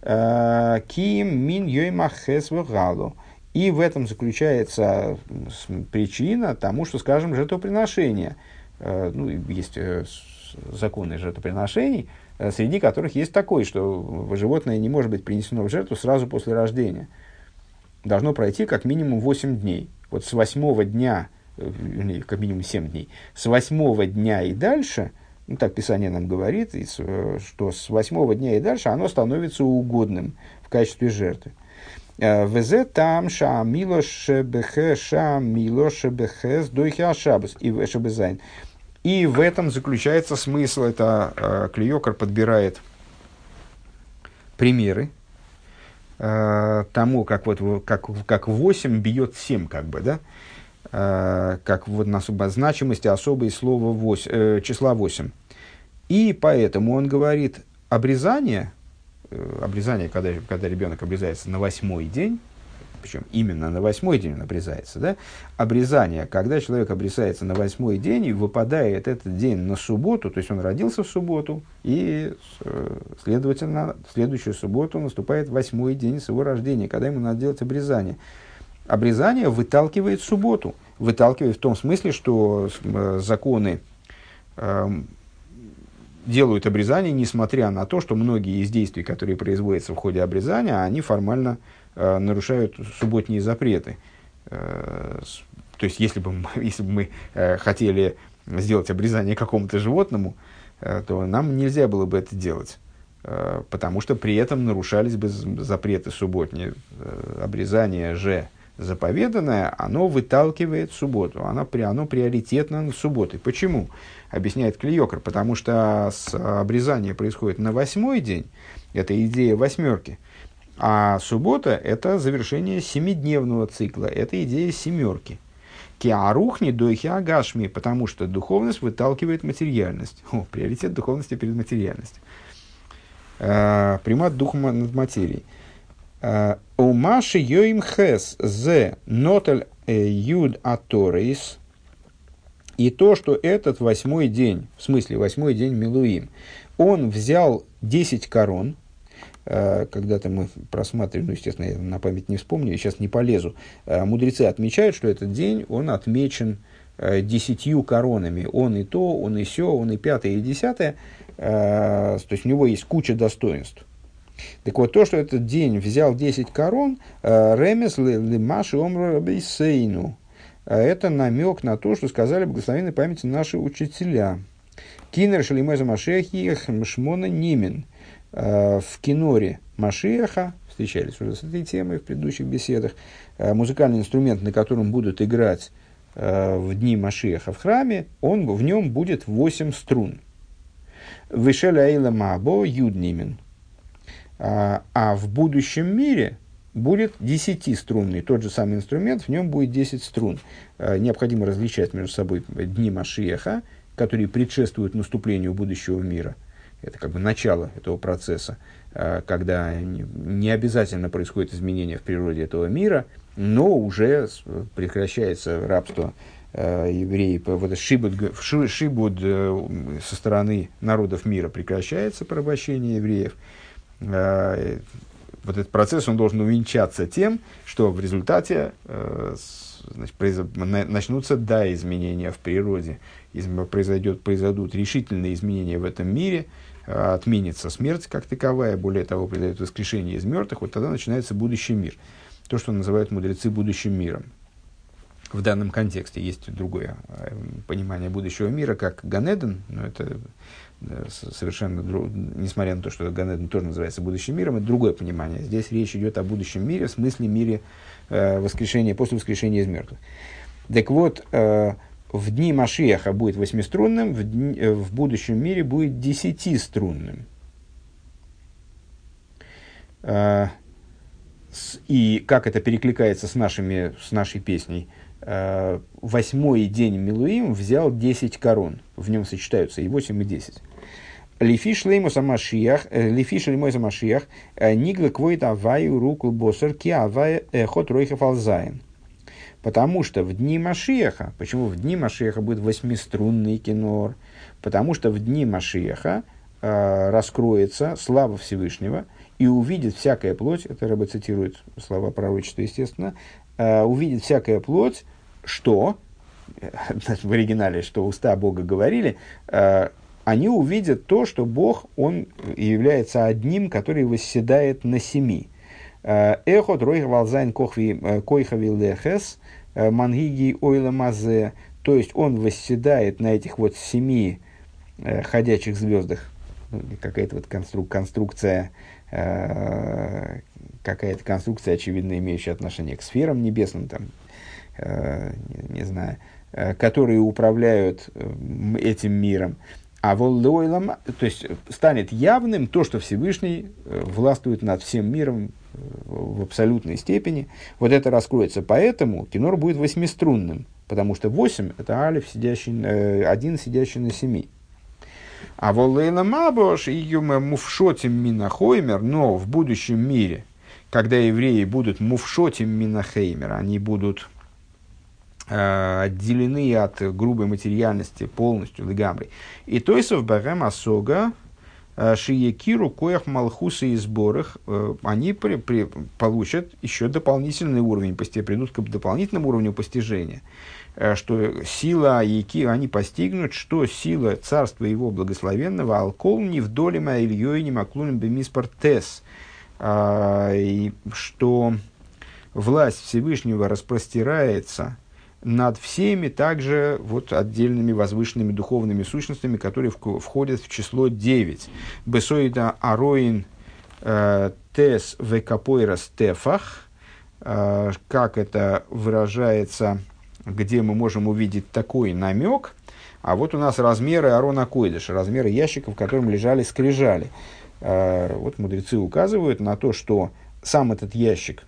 Э, ким мин йой махес галу. И в этом заключается причина тому, что, скажем, жертвоприношение. Э, ну, есть э, законы жертвоприношений, э, среди которых есть такой, что животное не может быть принесено в жертву сразу после рождения. Должно пройти как минимум 8 дней. Вот с восьмого дня, как минимум 7 дней, с восьмого дня и дальше, ну так Писание нам говорит, что с восьмого дня и дальше оно становится угодным в качестве жертвы. Э, Везе там ша милош бехе ша милош бехе с дойхи ашабас и шабезайн. И в этом заключается смысл. Это э, Клеекар подбирает примеры э, тому, как, вот, как, как 8 бьет 7, как бы, да? Как вот на значимости особое слово 8, э, числа 8. И поэтому он говорит, обрезание – обрезание, когда, когда ребенок обрезается на восьмой день, причем именно на восьмой день он обрезается, да? обрезание, когда человек обрезается на восьмой день и выпадает этот день на субботу, то есть он родился в субботу, и, э, следовательно, в следующую субботу наступает восьмой день с его рождения, когда ему надо делать обрезание. Обрезание выталкивает субботу, выталкивает в том смысле, что э, законы эм, делают обрезание, несмотря на то, что многие из действий, которые производятся в ходе обрезания, они формально э, нарушают субботние запреты. Э, то есть, если бы, если бы мы э, хотели сделать обрезание какому-то животному, э, то нам нельзя было бы это делать, э, потому что при этом нарушались бы запреты субботние. Э, обрезание же заповеданное, оно выталкивает субботу, оно, оно приоритетно над субботой. Почему? Объясняет Клиокер, потому что с обрезание происходит на восьмой день, это идея восьмерки, а суббота – это завершение семидневного цикла, это идея семерки. Киарухни дойхи агашми, потому что духовность выталкивает материальность. О, приоритет духовности перед материальностью. Э, примат духа над материей. Э, у Маши Йоим Хес Зе Нотель э, Юд Аторис. И то, что этот восьмой день, в смысле восьмой день Милуим, он взял 10 корон, э, когда-то мы просматривали, ну, естественно, я на память не вспомню, сейчас не полезу, мудрецы отмечают, что этот день, он отмечен десятью коронами. Он и то, он и все, он и пятое, и десятое. То есть у него есть куча достоинств. Так вот, то, что этот день взял 10 корон, э, ремес лимаши омру бейсейну, э, это намек на то, что сказали благословенной памяти наши учителя. Кинер шалимеза Машехиях Мшмона Нимин. Э, в киноре Машеха, встречались уже с этой темой в предыдущих беседах, музыкальный инструмент, на котором будут играть в дни Машеха в храме, он, в нем будет 8 струн. Вышеля Эйла Мабо Юднимин. А, а в будущем мире будет десятиструнный, тот же самый инструмент, в нем будет 10 струн. А, необходимо различать между собой дни Машиеха, которые предшествуют наступлению будущего мира. Это как бы начало этого процесса, а, когда не обязательно происходит изменение в природе этого мира, но уже прекращается рабство евреев, вот шибуд, шибуд э, со стороны народов мира прекращается порабощение евреев, Э, вот этот процесс он должен увенчаться тем, что в результате э, значит, произо, начнутся да, изменения в природе, из, произойдет, произойдут решительные изменения в этом мире, э, отменится смерть как таковая, более того, произойдет воскрешение из мертвых, вот тогда начинается будущий мир. То, что называют мудрецы будущим миром. В данном контексте есть другое понимание будущего мира, как Ганеден, но это совершенно, несмотря на то, что Ганеден тоже называется будущим миром, это другое понимание. Здесь речь идет о будущем мире, в смысле мире э, воскрешения, после воскрешения из мертвых. Так вот, э, в дни Машиаха будет восьмиструнным, в, дни, э, в будущем мире будет десятиструнным. Э, с, и как это перекликается с, нашими, с нашей песней – э, восьмой день Милуим взял 10 корон. В нем сочетаются и 8, и 10. Лифиш леймуса машиях, э, лифиш леймуса машиях, э, нигла квойт аваю руку босер ки авая хот ройхов алзайн. Потому что в дни Машиеха, почему в дни Машиеха будет восьмиструнный кинор? Потому что в дни Машиеха э, раскроется слава Всевышнего, и увидит всякая плоть, это Рэбе цитирует слова пророчества, естественно, э, увидит всякая плоть, что, в оригинале, что уста Бога говорили, э, они увидят то, что Бог, Он является одним, который восседает на семи. Э, Эхот ройх валзайн койхави лехес мангиги ойла. То есть он восседает на этих вот семи ходячих звездах. Какая-то вот конструк, конструкция Э, какая-то конструкция, очевидно, имеющая отношение к сферам небесным, там, э, не, знаю, э, которые управляют этим миром. А воллойлам, то есть станет явным то, что Всевышний властвует над всем миром в абсолютной степени. Вот это раскроется. Поэтому кинор будет восьмиструнным, потому что восемь – это алиф, сидящий, один сидящий на семи. А волейла мабош и муфшотим минахоймер, но в будущем мире, когда евреи будут муфшотим минахеймер, они будут э, отделены от грубой материальности полностью, легамрой. И то есть в Багам Асога, э, Шиекиру, Коях, Малхуса и Сборах, э, они при, при, получат еще дополнительный уровень, придут к дополнительному уровню постижения. Э, что сила Яки, они постигнут, что сила Царства Его Благословенного Алкол не вдоле Ильей не маклунем бемиспартес, а, и что власть Всевышнего распростирается над всеми также вот отдельными возвышенными духовными сущностями, которые входят в число 9. Бесоида ароин э, тес векапойрас тефах, э, как это выражается где мы можем увидеть такой намек, а вот у нас размеры Арона Койдыша, размеры ящиков, в котором лежали скрижали. А, вот мудрецы указывают на то, что сам этот ящик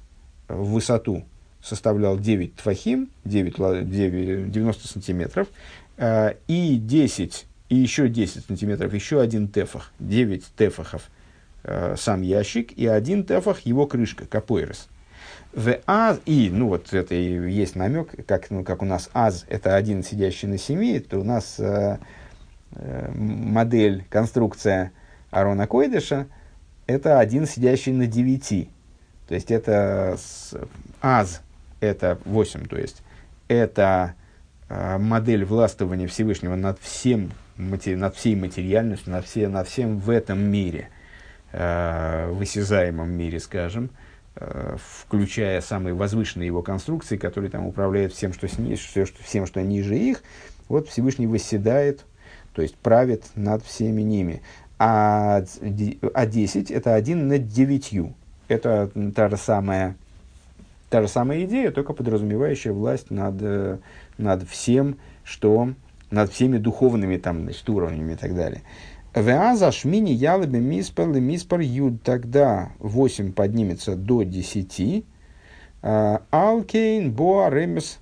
в высоту составлял 9 твахим, 9, 9, 90 сантиметров, а, и 10, и еще 10 сантиметров, еще один тефах, 9 тефахов а, сам ящик, и один тефах его крышка, капойрос. В аз, и, ну вот это и есть намек, как, ну, как у нас аз это один сидящий на семи, то у нас э, э, модель, конструкция Арона Койдыша это один сидящий на девяти. То есть это с, аз это восемь, то есть это э, модель властвования Всевышнего над всем, над всей материальностью, над, все, над всем в этом мире, э, в осязаемом мире, скажем. Э, включая самые возвышенные его конструкции, которые там управляют всем, что, сни, все, что, всем, что ниже их, вот Всевышний восседает, то есть правит над всеми ними. А, а 10 это один над девятью. Это та же самая, та же самая идея, только подразумевающая власть над, э, над всем, что над всеми духовными там, значит, уровнями и так далее. Веаза шмини ялыбе миспар миспар юд. Тогда 8 поднимется до 10. А, Алкейн боа ремес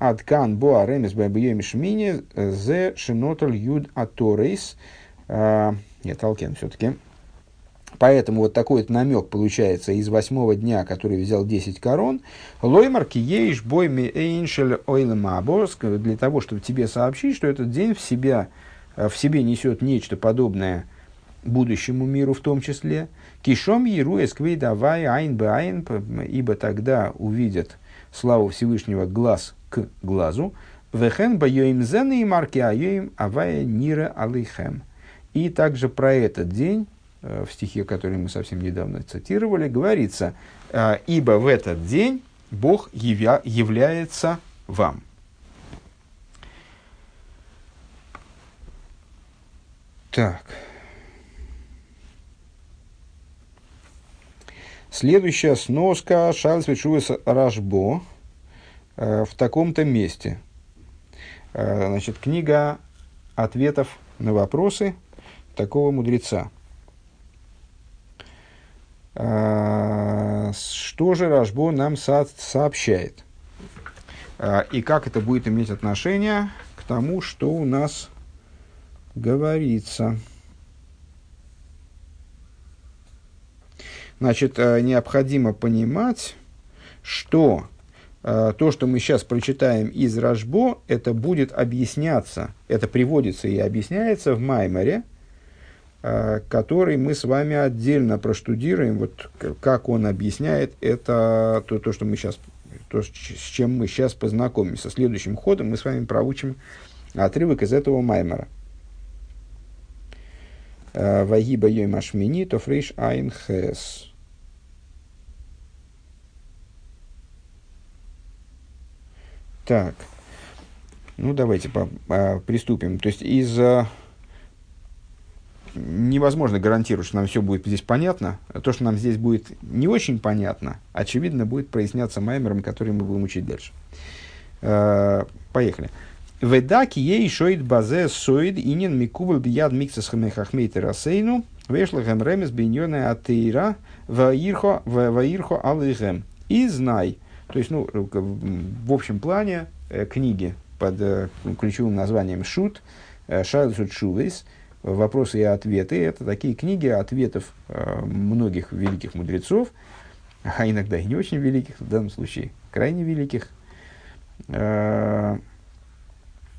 Адкан боа ремес бэбьеми шмини зе шиноталь юд аторейс. А, нет, Алкен все-таки. Поэтому вот такой вот намек получается из восьмого дня, который взял 10 корон. Лоймар киеиш бойми эйншель ойлемаборск, для того, чтобы тебе сообщить, что этот день в себя Э, в себе несет нечто подобное будущему миру в том числе. Кишом еру эсквей давай айн айн, ибо тогда увидят славу Всевышнего глаз к глазу. Вехен байоим зены и марки айоим авая нира алейхем. И также про этот день, в стихе, который мы совсем недавно цитировали, говорится, «Э, ибо в этот день Бог явя, является вам. Так. Следующая сноска Шарльз Вичувес Рашбо э, в таком-то месте. Э, значит, книга ответов на вопросы такого мудреца. Э, что же Рашбо нам со- сообщает? Э, и как это будет иметь отношение к тому, что у нас говорится. Значит, э, необходимо понимать, что то, что мы сейчас прочитаем из Рашбо, это будет объясняться, это приводится и объясняется в Майморе, который мы с вами отдельно проштудируем. Вот как он объясняет это, то, то что мы сейчас, то, с чем мы сейчас познакомимся. Следующим ходом мы с вами проучим отрывок из этого маймера. Вагиба йой машмини, то фрейш айн хэс. Так. Ну, давайте по, по, приступим. То есть, из невозможно гарантировать, что нам все будет здесь понятно. То, что нам здесь будет не очень понятно, очевидно, будет проясняться маймером, который мы будем учить дальше. Поехали. Ведаки ей шоид базе соид инин микубл бияд миксас хамехахмейте расейну вешлахем ремес биньоне атеира ваирхо ваирхо алыхем. И знай, то есть, ну, в общем плане э, книги под э, ключевым названием «Шут», э, «Шайлсут Шувейс», «Вопросы и ответы» — это такие книги ответов многих великих мудрецов, а иногда и не очень великих, в данном случае крайне великих,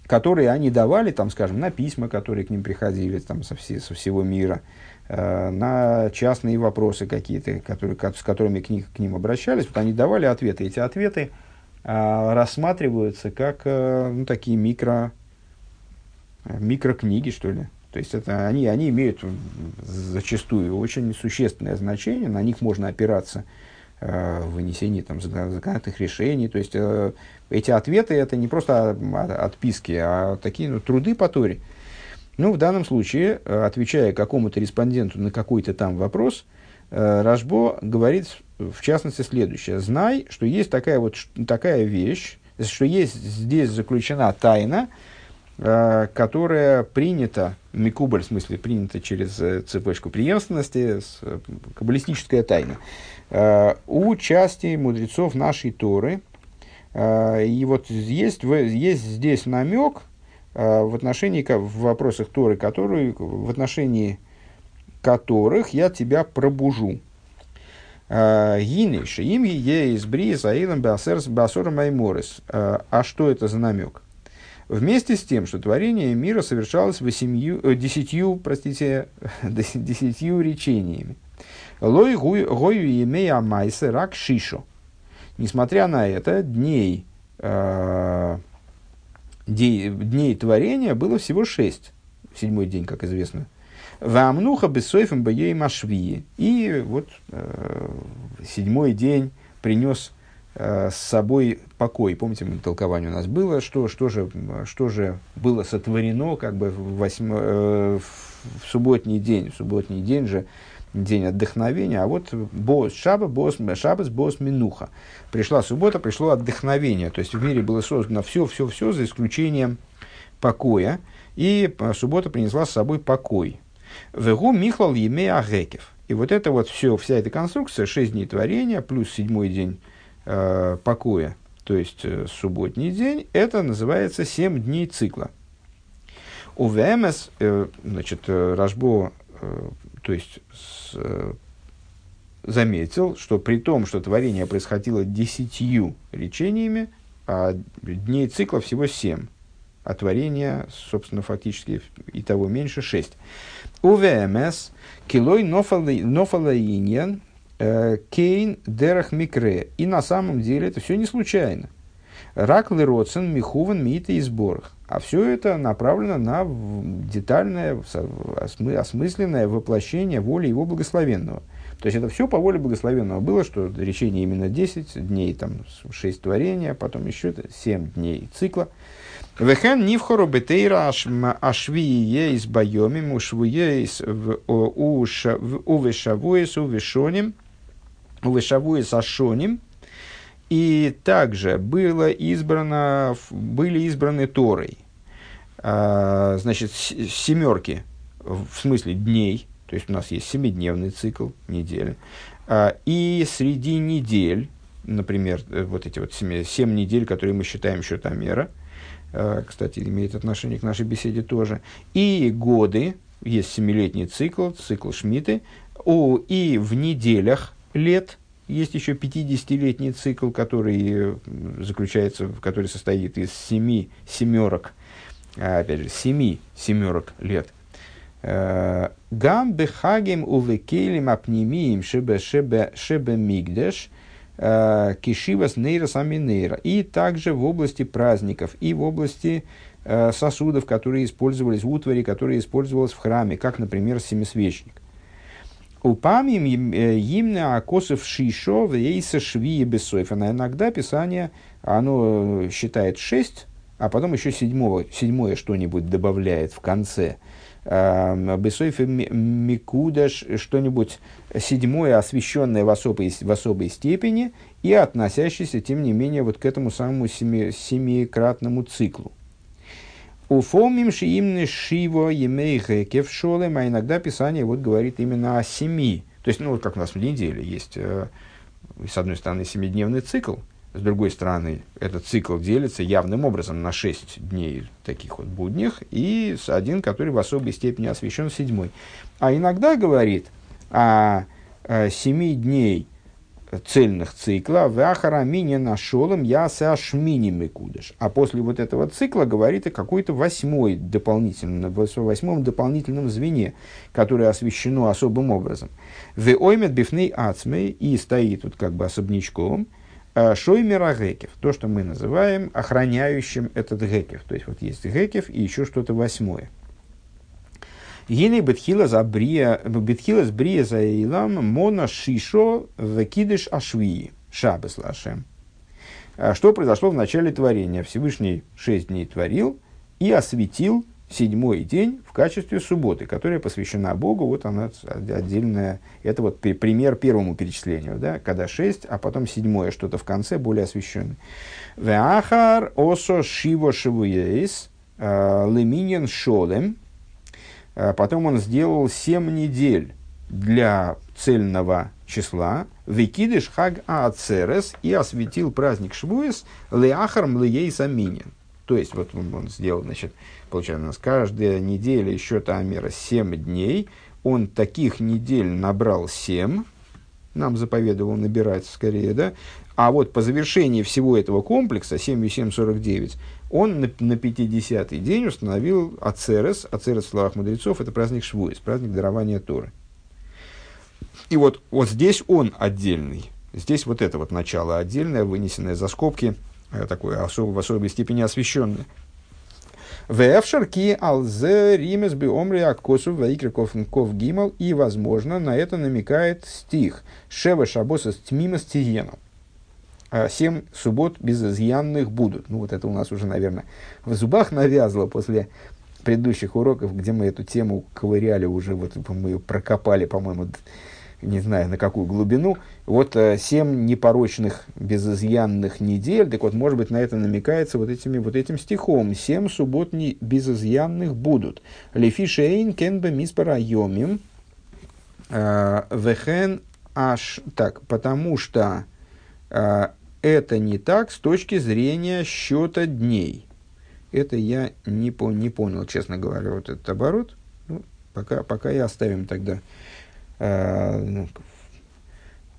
которые они давали, там, скажем, на письма, которые к ним приходили там, со, все, со всего мира, э, на частные вопросы какие-то, которые, с которыми к, них, к ним обращались, вот они давали ответы. Эти ответы э, рассматриваются как э, ну, такие микро, микрокниги, что ли. То есть это, они, они имеют зачастую очень существенное значение, на них можно опираться э, в вынесении там, законодательных решений. То есть э, эти ответы это не просто отписки, а такие ну, труды по Торе. Ну, в данном случае, э, отвечая какому-то респонденту на какой-то там вопрос, э, Рожбо говорит в частности следующее. Знай, что есть такая вот такая вещь, что есть здесь заключена тайна, которая принята, микубль, в смысле, принята через цепочку преемственности, каббалистическая тайна, у части мудрецов нашей Торы – и вот есть, есть здесь намек в отношении, в вопросах Торы, которые, в отношении которых я тебя пробужу. Гинейши, им е из бриз аилом басором майморис. А что это за намек? Вместе с тем, что творение мира совершалось восемью, э, десятью, простите, десятью речениями. Лой гою имея майсе рак шишо. Несмотря на это, дней, э, дней, творения было всего шесть. Седьмой день, как известно. Вамнуха бессойфом боей машвии. И вот э, седьмой день принес с собой покой. Помните, толкование у нас было, что, что, же, что же было сотворено как бы в, восьмо, э, в субботний день. В субботний день же день отдохновения, а вот бос шаба, бос, шабас, бос минуха. Пришла суббота, пришло отдохновение. То есть в мире было создано все, все, все, за исключением покоя. И суббота принесла с собой покой. Вегу михлал еме агекев. И вот это вот все, вся эта конструкция, шесть дней творения, плюс седьмой день э, покоя, то есть э, субботний день, это называется семь дней цикла. У ВМС, э, значит, э, Рожбо э, то есть с, э, заметил, что при том, что творение происходило десятью речениями, а дней цикла всего семь, а творения, собственно, фактически и того меньше шесть. У ВМС килой нофалаиньян кейн дерах микре. И на самом деле это все не случайно. Рак лироцен михуван мита и сборах. А все это направлено на детальное, осмысленное воплощение воли его благословенного. То есть это все по воле благословенного было, что речение именно 10 дней, там 6 творения, потом еще 7 дней цикла. Вехен нивхору бетейра ашвие из байомим ушвуеис увешавуес увешоним увешавуес ашоним и также было избрано, были избраны Торой, а, значит, семерки, в смысле дней, то есть у нас есть семидневный цикл, недели, а, и среди недель, например, э, вот эти вот семь, семь недель, которые мы считаем счетомера, а, кстати, имеет отношение к нашей беседе тоже, и годы, есть семилетний цикл, цикл Шмиты, о, и в неделях лет – есть еще 50-летний цикл, который э, заключается, который состоит из семи семерок, а, опять же, семи семерок лет. Гам бехагим увекелим апнемием шебе шебе шебе мигдеш кишивас нейрос аминейра. И также в области праздников, и в области сосудов, которые использовались в утваре, которые использовались в храме, как, например, семисвечник. Упамим имна акосов шишо вейса швии бесойфа. Иногда Писание оно считает шесть, а потом еще седьмого, седьмое что-нибудь добавляет в конце. Бесойфе Микудаш, что-нибудь седьмое, освященное в особой, в особой степени и относящееся, тем не менее, вот к этому самому семи, семикратному циклу. Уфомим шиимны шиво емей гэкев шолем, а иногда Писание вот говорит именно о семи. То есть, ну, вот как у нас в неделе есть, э, с одной стороны, семидневный цикл, с другой стороны, этот цикл делится явным образом на шесть дней таких вот будних и один, который в особой степени освящен седьмой. А иногда говорит о, о семи дней – цельных цикла, «Вахара мине нашел им я сашмини микудыш». А после вот этого цикла говорит о какой-то восьмой дополнительном, восьмом дополнительном звене, которое освещено особым образом. «Ве оймет бифней ацмей» и стоит тут как бы особнячком, «А «Шоймера гекев», то, что мы называем охраняющим этот гекев. То есть вот есть гекев и еще что-то восьмое. Гины бетхила за брия, бетхила с брия за илам мона шишо векидыш ашвии. Шабес лашем. А что произошло в начале творения? Всевышний шесть дней творил и осветил седьмой день в качестве субботы, которая посвящена Богу. Вот она отдельная. Это вот пример первому перечислению, да, когда шесть, а потом седьмое, что-то в конце более освященное. Веахар осо шиво шивуейс э, леминин шолем потом он сделал семь недель для цельного числа, Викидыш хаг ацерес, и осветил праздник Швуэс леахарм леей саминин. То есть, вот он, он сделал, значит, получается, у нас каждая неделя еще Амера семь дней. Он таких недель набрал семь, нам заповедовал набирать скорее, да, а вот по завершении всего этого комплекса, 7 и 7, 49, он на, на 50-й день установил Ацерес. Ацерес в словах мудрецов – это праздник Швуис, праздник дарования Торы. И вот, вот здесь он отдельный. Здесь вот это вот начало отдельное, вынесенное за скобки, э, такое особо, в особой степени освещенное. Вэфшарки алзе римес би омри акосу ваикриков ков гимал. И, возможно, на это намекает стих. Шева шабоса с тмимас тиеном. А семь суббот безызъянных будут. Ну, вот это у нас уже, наверное, в зубах навязло после предыдущих уроков, где мы эту тему ковыряли уже, вот мы ее прокопали, по-моему, не знаю на какую глубину. Вот э, семь непорочных, безызъянных недель, так вот, может быть, на это намекается вот, этими, вот этим стихом. Семь суббот не безызъянных будут. Лефи шейн кенбе миспара йомим э, вехен аш... Так, потому что это не так с точки зрения счета дней. Это я не, по, не понял, честно говоря, вот этот оборот. Ну, пока, пока и оставим тогда. Э,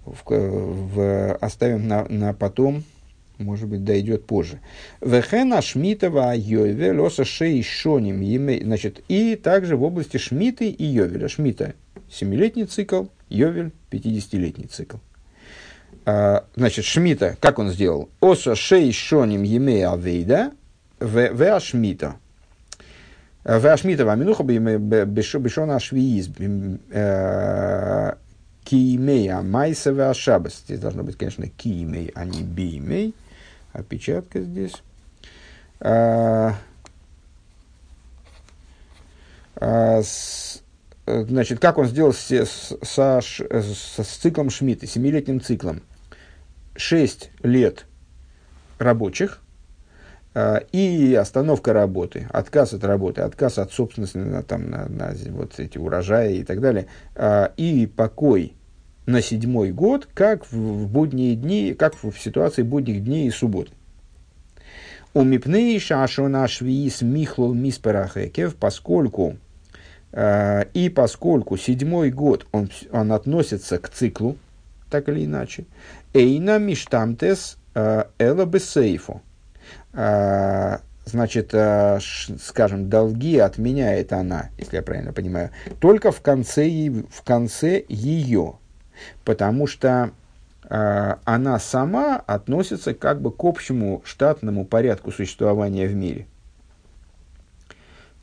в, в, оставим на, на потом, может быть, дойдет позже. Вехена Шмитова Йове Лоса Шей Шоним Значит, и также в области Шмиты и Йовеля. Шмита – семилетний цикл, Йовель – 50-летний цикл. А, значит, Шмита, как он сделал? Оса шей шоним емея авейда в ашмита. В ашмита ваминуха бешона ашвииз э, киимея майса в ашабас. Здесь должно быть, конечно, киимей, а не биимей. Опечатка здесь. А, а, значит, как он сделал с, с, с, с циклом Шмидта, семилетним циклом? 6 лет рабочих э, и остановка работы, отказ от работы, отказ от собственности на, там, на, на вот эти урожаи и так далее, э, и покой на седьмой год, как в, будние дни, как в, ситуации будних дней и субботы. У мипней шашона швиис михлол мисперахекев, поскольку э, и поскольку седьмой год он, он относится к циклу, так или иначе, Эйна миштамтес эла бесейфу. Значит, э, скажем, долги отменяет она, если я правильно понимаю, только в конце, в конце ее. Потому что э, она сама относится как бы к общему штатному порядку существования в мире –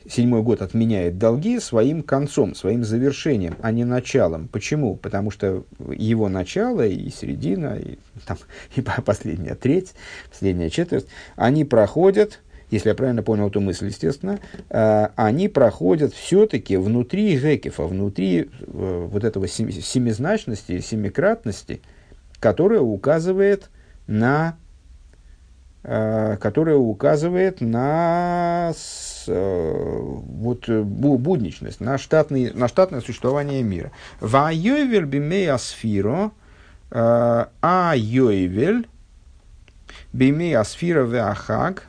седьмой год отменяет долги своим концом, своим завершением, а не началом. Почему? Потому что его начало и середина, и, там, и последняя треть, последняя четверть, они проходят, если я правильно понял эту мысль, естественно, э, они проходят все-таки внутри Гекефа, внутри э, вот этого семизначности, семикратности, которая указывает на Э, которая указывает на вот, будничность, на, штатный, на штатное существование мира. Вайовель бимея сфиро, э, а йойвель бимея сфира веахаг,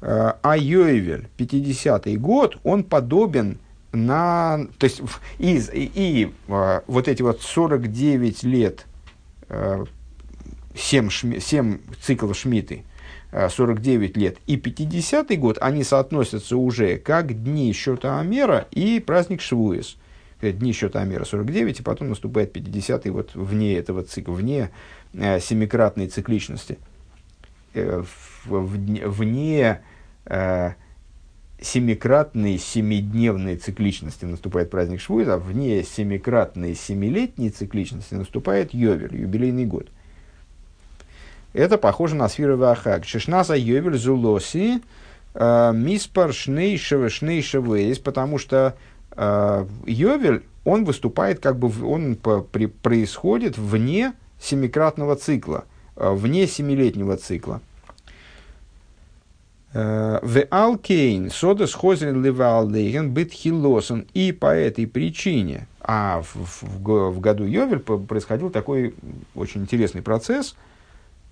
а йойвель, 50-й год, он подобен на, то есть, и, и, и вот эти вот 49 лет, 7, 7 циклов Шмиты, 49 лет и 50 год, они соотносятся уже как дни счета Амера и праздник Швуис. Дни счета Амера 49, и потом наступает 50 вот вне этого цикла, вне э, семикратной цикличности. Э, вне э, семикратной семидневной цикличности наступает праздник Швуис, а вне семикратной семилетней цикличности наступает Йовер, юбилейный год – это похоже на сферу Вахак. Шишнаса Йовель Зулоси э, Миспар Шнейшева Шнейшева потому что э, יובל, он выступает, как бы, он происходит вне семикратного цикла, э, вне семилетнего цикла. ועל כן, שדות חוזרין לבעליהן בתחילתן. И по этой причине, а в, в, в году יובל происходил такой очень интересный процесс –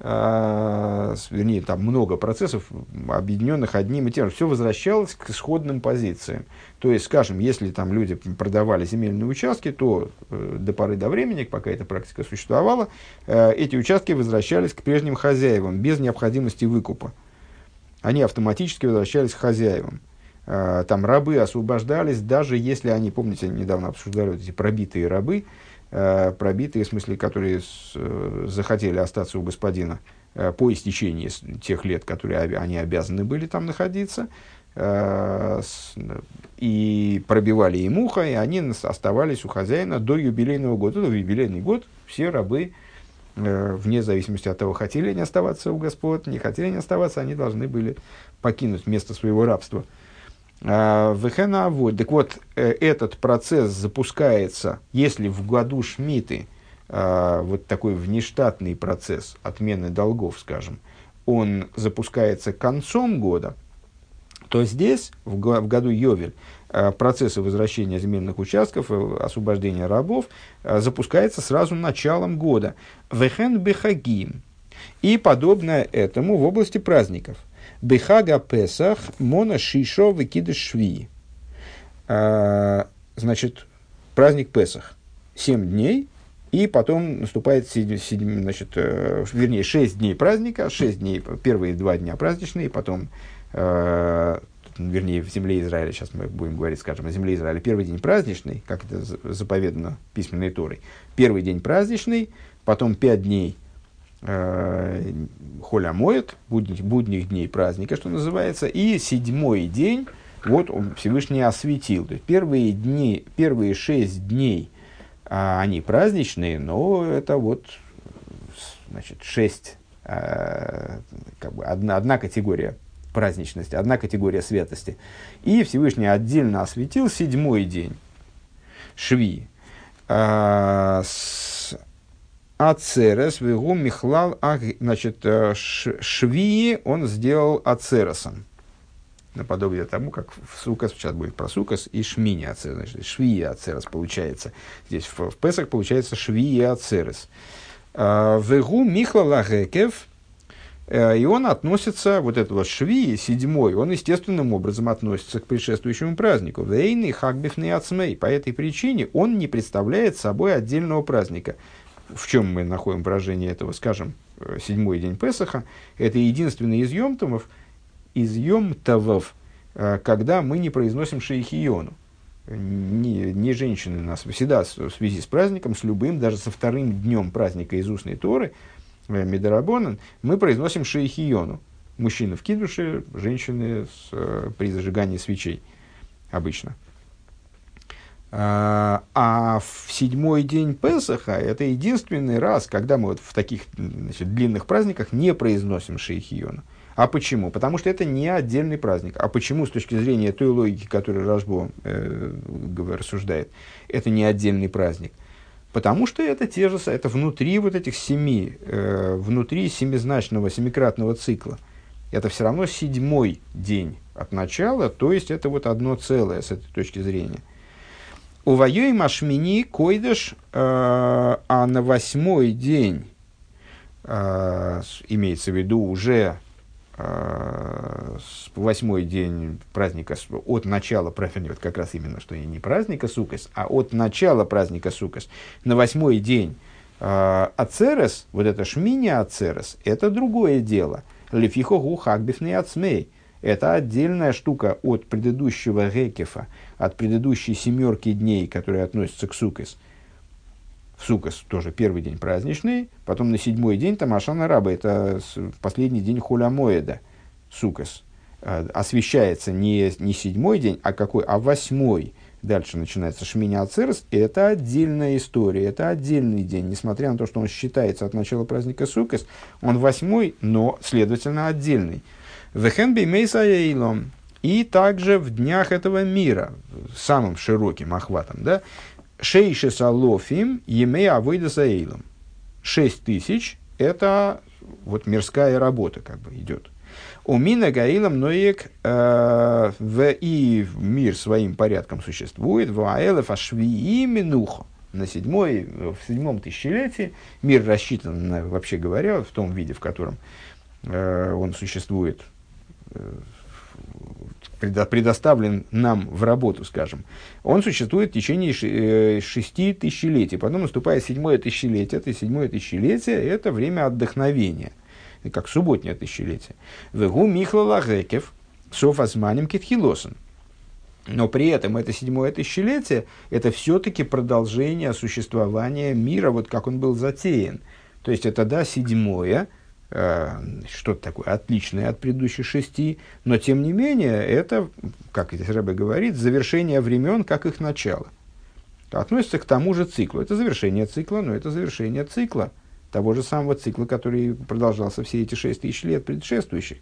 вернее, там много процессов, объединенных одним и тем же, все возвращалось к исходным позициям. То есть, скажем, если там люди продавали земельные участки, то э, до поры до времени, пока эта практика существовала, э, эти участки возвращались к прежним хозяевам без необходимости выкупа. Они автоматически возвращались к хозяевам. Э, там рабы освобождались, даже если они, помните, недавно обсуждали вот эти пробитые рабы, пробитые, в смысле, которые с, э, захотели остаться у господина э, по истечении тех лет, которые они обязаны были там находиться, и пробивали им ухо, и они оставались у хозяина до юбилейного года. В юбилейный год все рабы, вне зависимости от того, хотели они оставаться у господ, не хотели они оставаться, они должны были покинуть место своего рабства – Вехена вот. Так вот, э, этот процесс запускается, если в году Шмиты, а, вот такой внештатный процесс отмены долгов, скажем, он запускается концом года, то здесь, в году Йовель, а, процессы возвращения земельных участков, э, освобождения рабов запускается сразу началом года. Вехен бехагим. И подобное этому в области праздников – Бехага Песах Мона Шишо Викида Шви. А, значит, праздник Песах. Семь дней, и потом наступает, седь, седь, значит, э, вернее, шесть дней праздника, шесть дней, первые два дня праздничные, потом, э, вернее, в земле Израиля, сейчас мы будем говорить, скажем, о земле Израиля, первый день праздничный, как это заповедано письменной Торой, первый день праздничный, потом пять дней холя моет, будних, будних дней праздника, что называется, и седьмой день, вот он Всевышний осветил. То есть первые дни, первые шесть дней, а, они праздничные, но это вот, значит, шесть, а, как бы одна, одна категория праздничности, одна категория святости. И Всевышний отдельно осветил седьмой день, шви, а, с, Ацерес, вегу михлал, значит, э, швии он сделал ацересом. Наподобие тому, как в Сукас, сейчас будет про Сукас, и Шмини Ацерес, значит, Швии Ацерес получается. Здесь в, в Песах получается Швии Ацерес. А, вегу Михла Лагекев, э, и он относится, вот этого шви, седьмой, он естественным образом относится к предшествующему празднику. Вейный хагбифный ацмей. По этой причине он не представляет собой отдельного праздника в чем мы находим выражение этого, скажем, э, седьмой день Песаха, это единственный из Йомтомов, из Йом Тавов, когда мы не произносим Шейхиону. Не, не женщины нас всегда в связи с праздником, с любым, даже со вторым днем праздника из устной Торы, Медарабонан, мы произносим Шейхиону. Мужчины в кидуше, женщины с, при зажигании свечей обычно. А, а в седьмой день Песаха это единственный раз, когда мы вот в таких значит, длинных праздниках не произносим Шейхиону. А почему? Потому что это не отдельный праздник. А почему, с точки зрения той логики, которую Рашбо э, рассуждает, это не отдельный праздник? Потому что это те же, это внутри вот этих семи, э, внутри семизначного, семикратного цикла. Это все равно седьмой день от начала, то есть это вот одно целое с этой точки зрения. У воюй машмини койдыш, э, а на восьмой день, э, имеется в виду уже э, восьмой день праздника, от начала, вот как раз именно, что не праздника Сукас, а от начала праздника Сукас, на восьмой день Ацерес, вот это шмини Ацерес, это другое дело. Лефихо гу хакбифный ацмей – это отдельная штука от предыдущего рекефа, от предыдущей семерки дней, которые относятся к Сукас. В Сукас тоже первый день праздничный, потом на седьмой день там Ашана Раба, это последний день Хулямоеда, Сукас. А, освещается не, не седьмой день, а какой? А восьмой. Дальше начинается Шминя Ацерс, и это отдельная история, это отдельный день. Несмотря на то, что он считается от начала праздника Сукас, он восьмой, но, следовательно, отдельный. Вехенби Мейсаейлом. И также в днях этого мира, самым широким охватом, да, Шейши Салофим Емей Авойда Саейлом. Шесть тысяч – это вот мирская работа как бы идет. У Мина Гаилом Ноек э, в и мир своим порядком существует, в Аэлеф Ашвии Минухо. На седьмой, в седьмом тысячелетии мир рассчитан, на, вообще говоря, в том виде, в котором э, он существует предоставлен нам в работу, скажем, он существует в течение э, шести тысячелетий. Потом наступает седьмое тысячелетие. Это седьмое тысячелетие – это время отдохновения, как субботнее тысячелетие. Вегу Михла Лагекев, Софасманем Кетхилосен. Но при этом это седьмое тысячелетие – это все-таки продолжение существования мира, вот как он был затеян. То есть это, да, седьмое – Э, что-то такое отличное от предыдущих шести, но тем не менее это, как здесь Рэбе говорит, завершение времен, как их начало. Относится к тому же циклу. Это завершение цикла, но это завершение цикла, того же самого цикла, который продолжался все эти шесть тысяч лет предшествующих.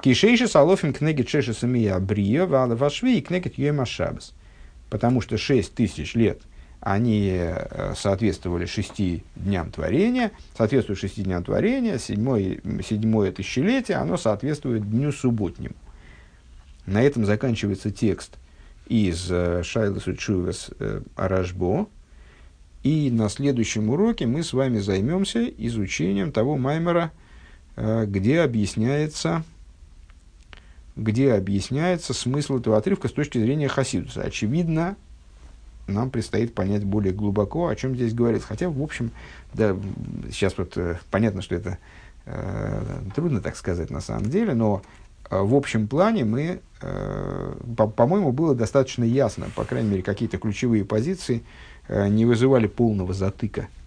Кишейши салофим кнегит шеши самия брия вашви и кнегит юэма шабас. Потому что шесть тысяч лет – они э, соответствовали шести дням творения, соответствуют шести дням творения, седьмое, седьмое тысячелетие, оно соответствует дню субботнему. На этом заканчивается текст из э, Шайлас Учувес э, Аражбо, и на следующем уроке мы с вами займемся изучением того маймера, где объясняется, где объясняется смысл этого отрывка с точки зрения Хасидуса. Очевидно, нам предстоит понять более глубоко, о чем здесь говорится. Хотя, в общем, да, сейчас вот э, понятно, что это э, трудно так сказать на самом деле, но э, в общем плане мы, э, по- по-моему, было достаточно ясно, по крайней мере, какие-то ключевые позиции э, не вызывали полного затыка –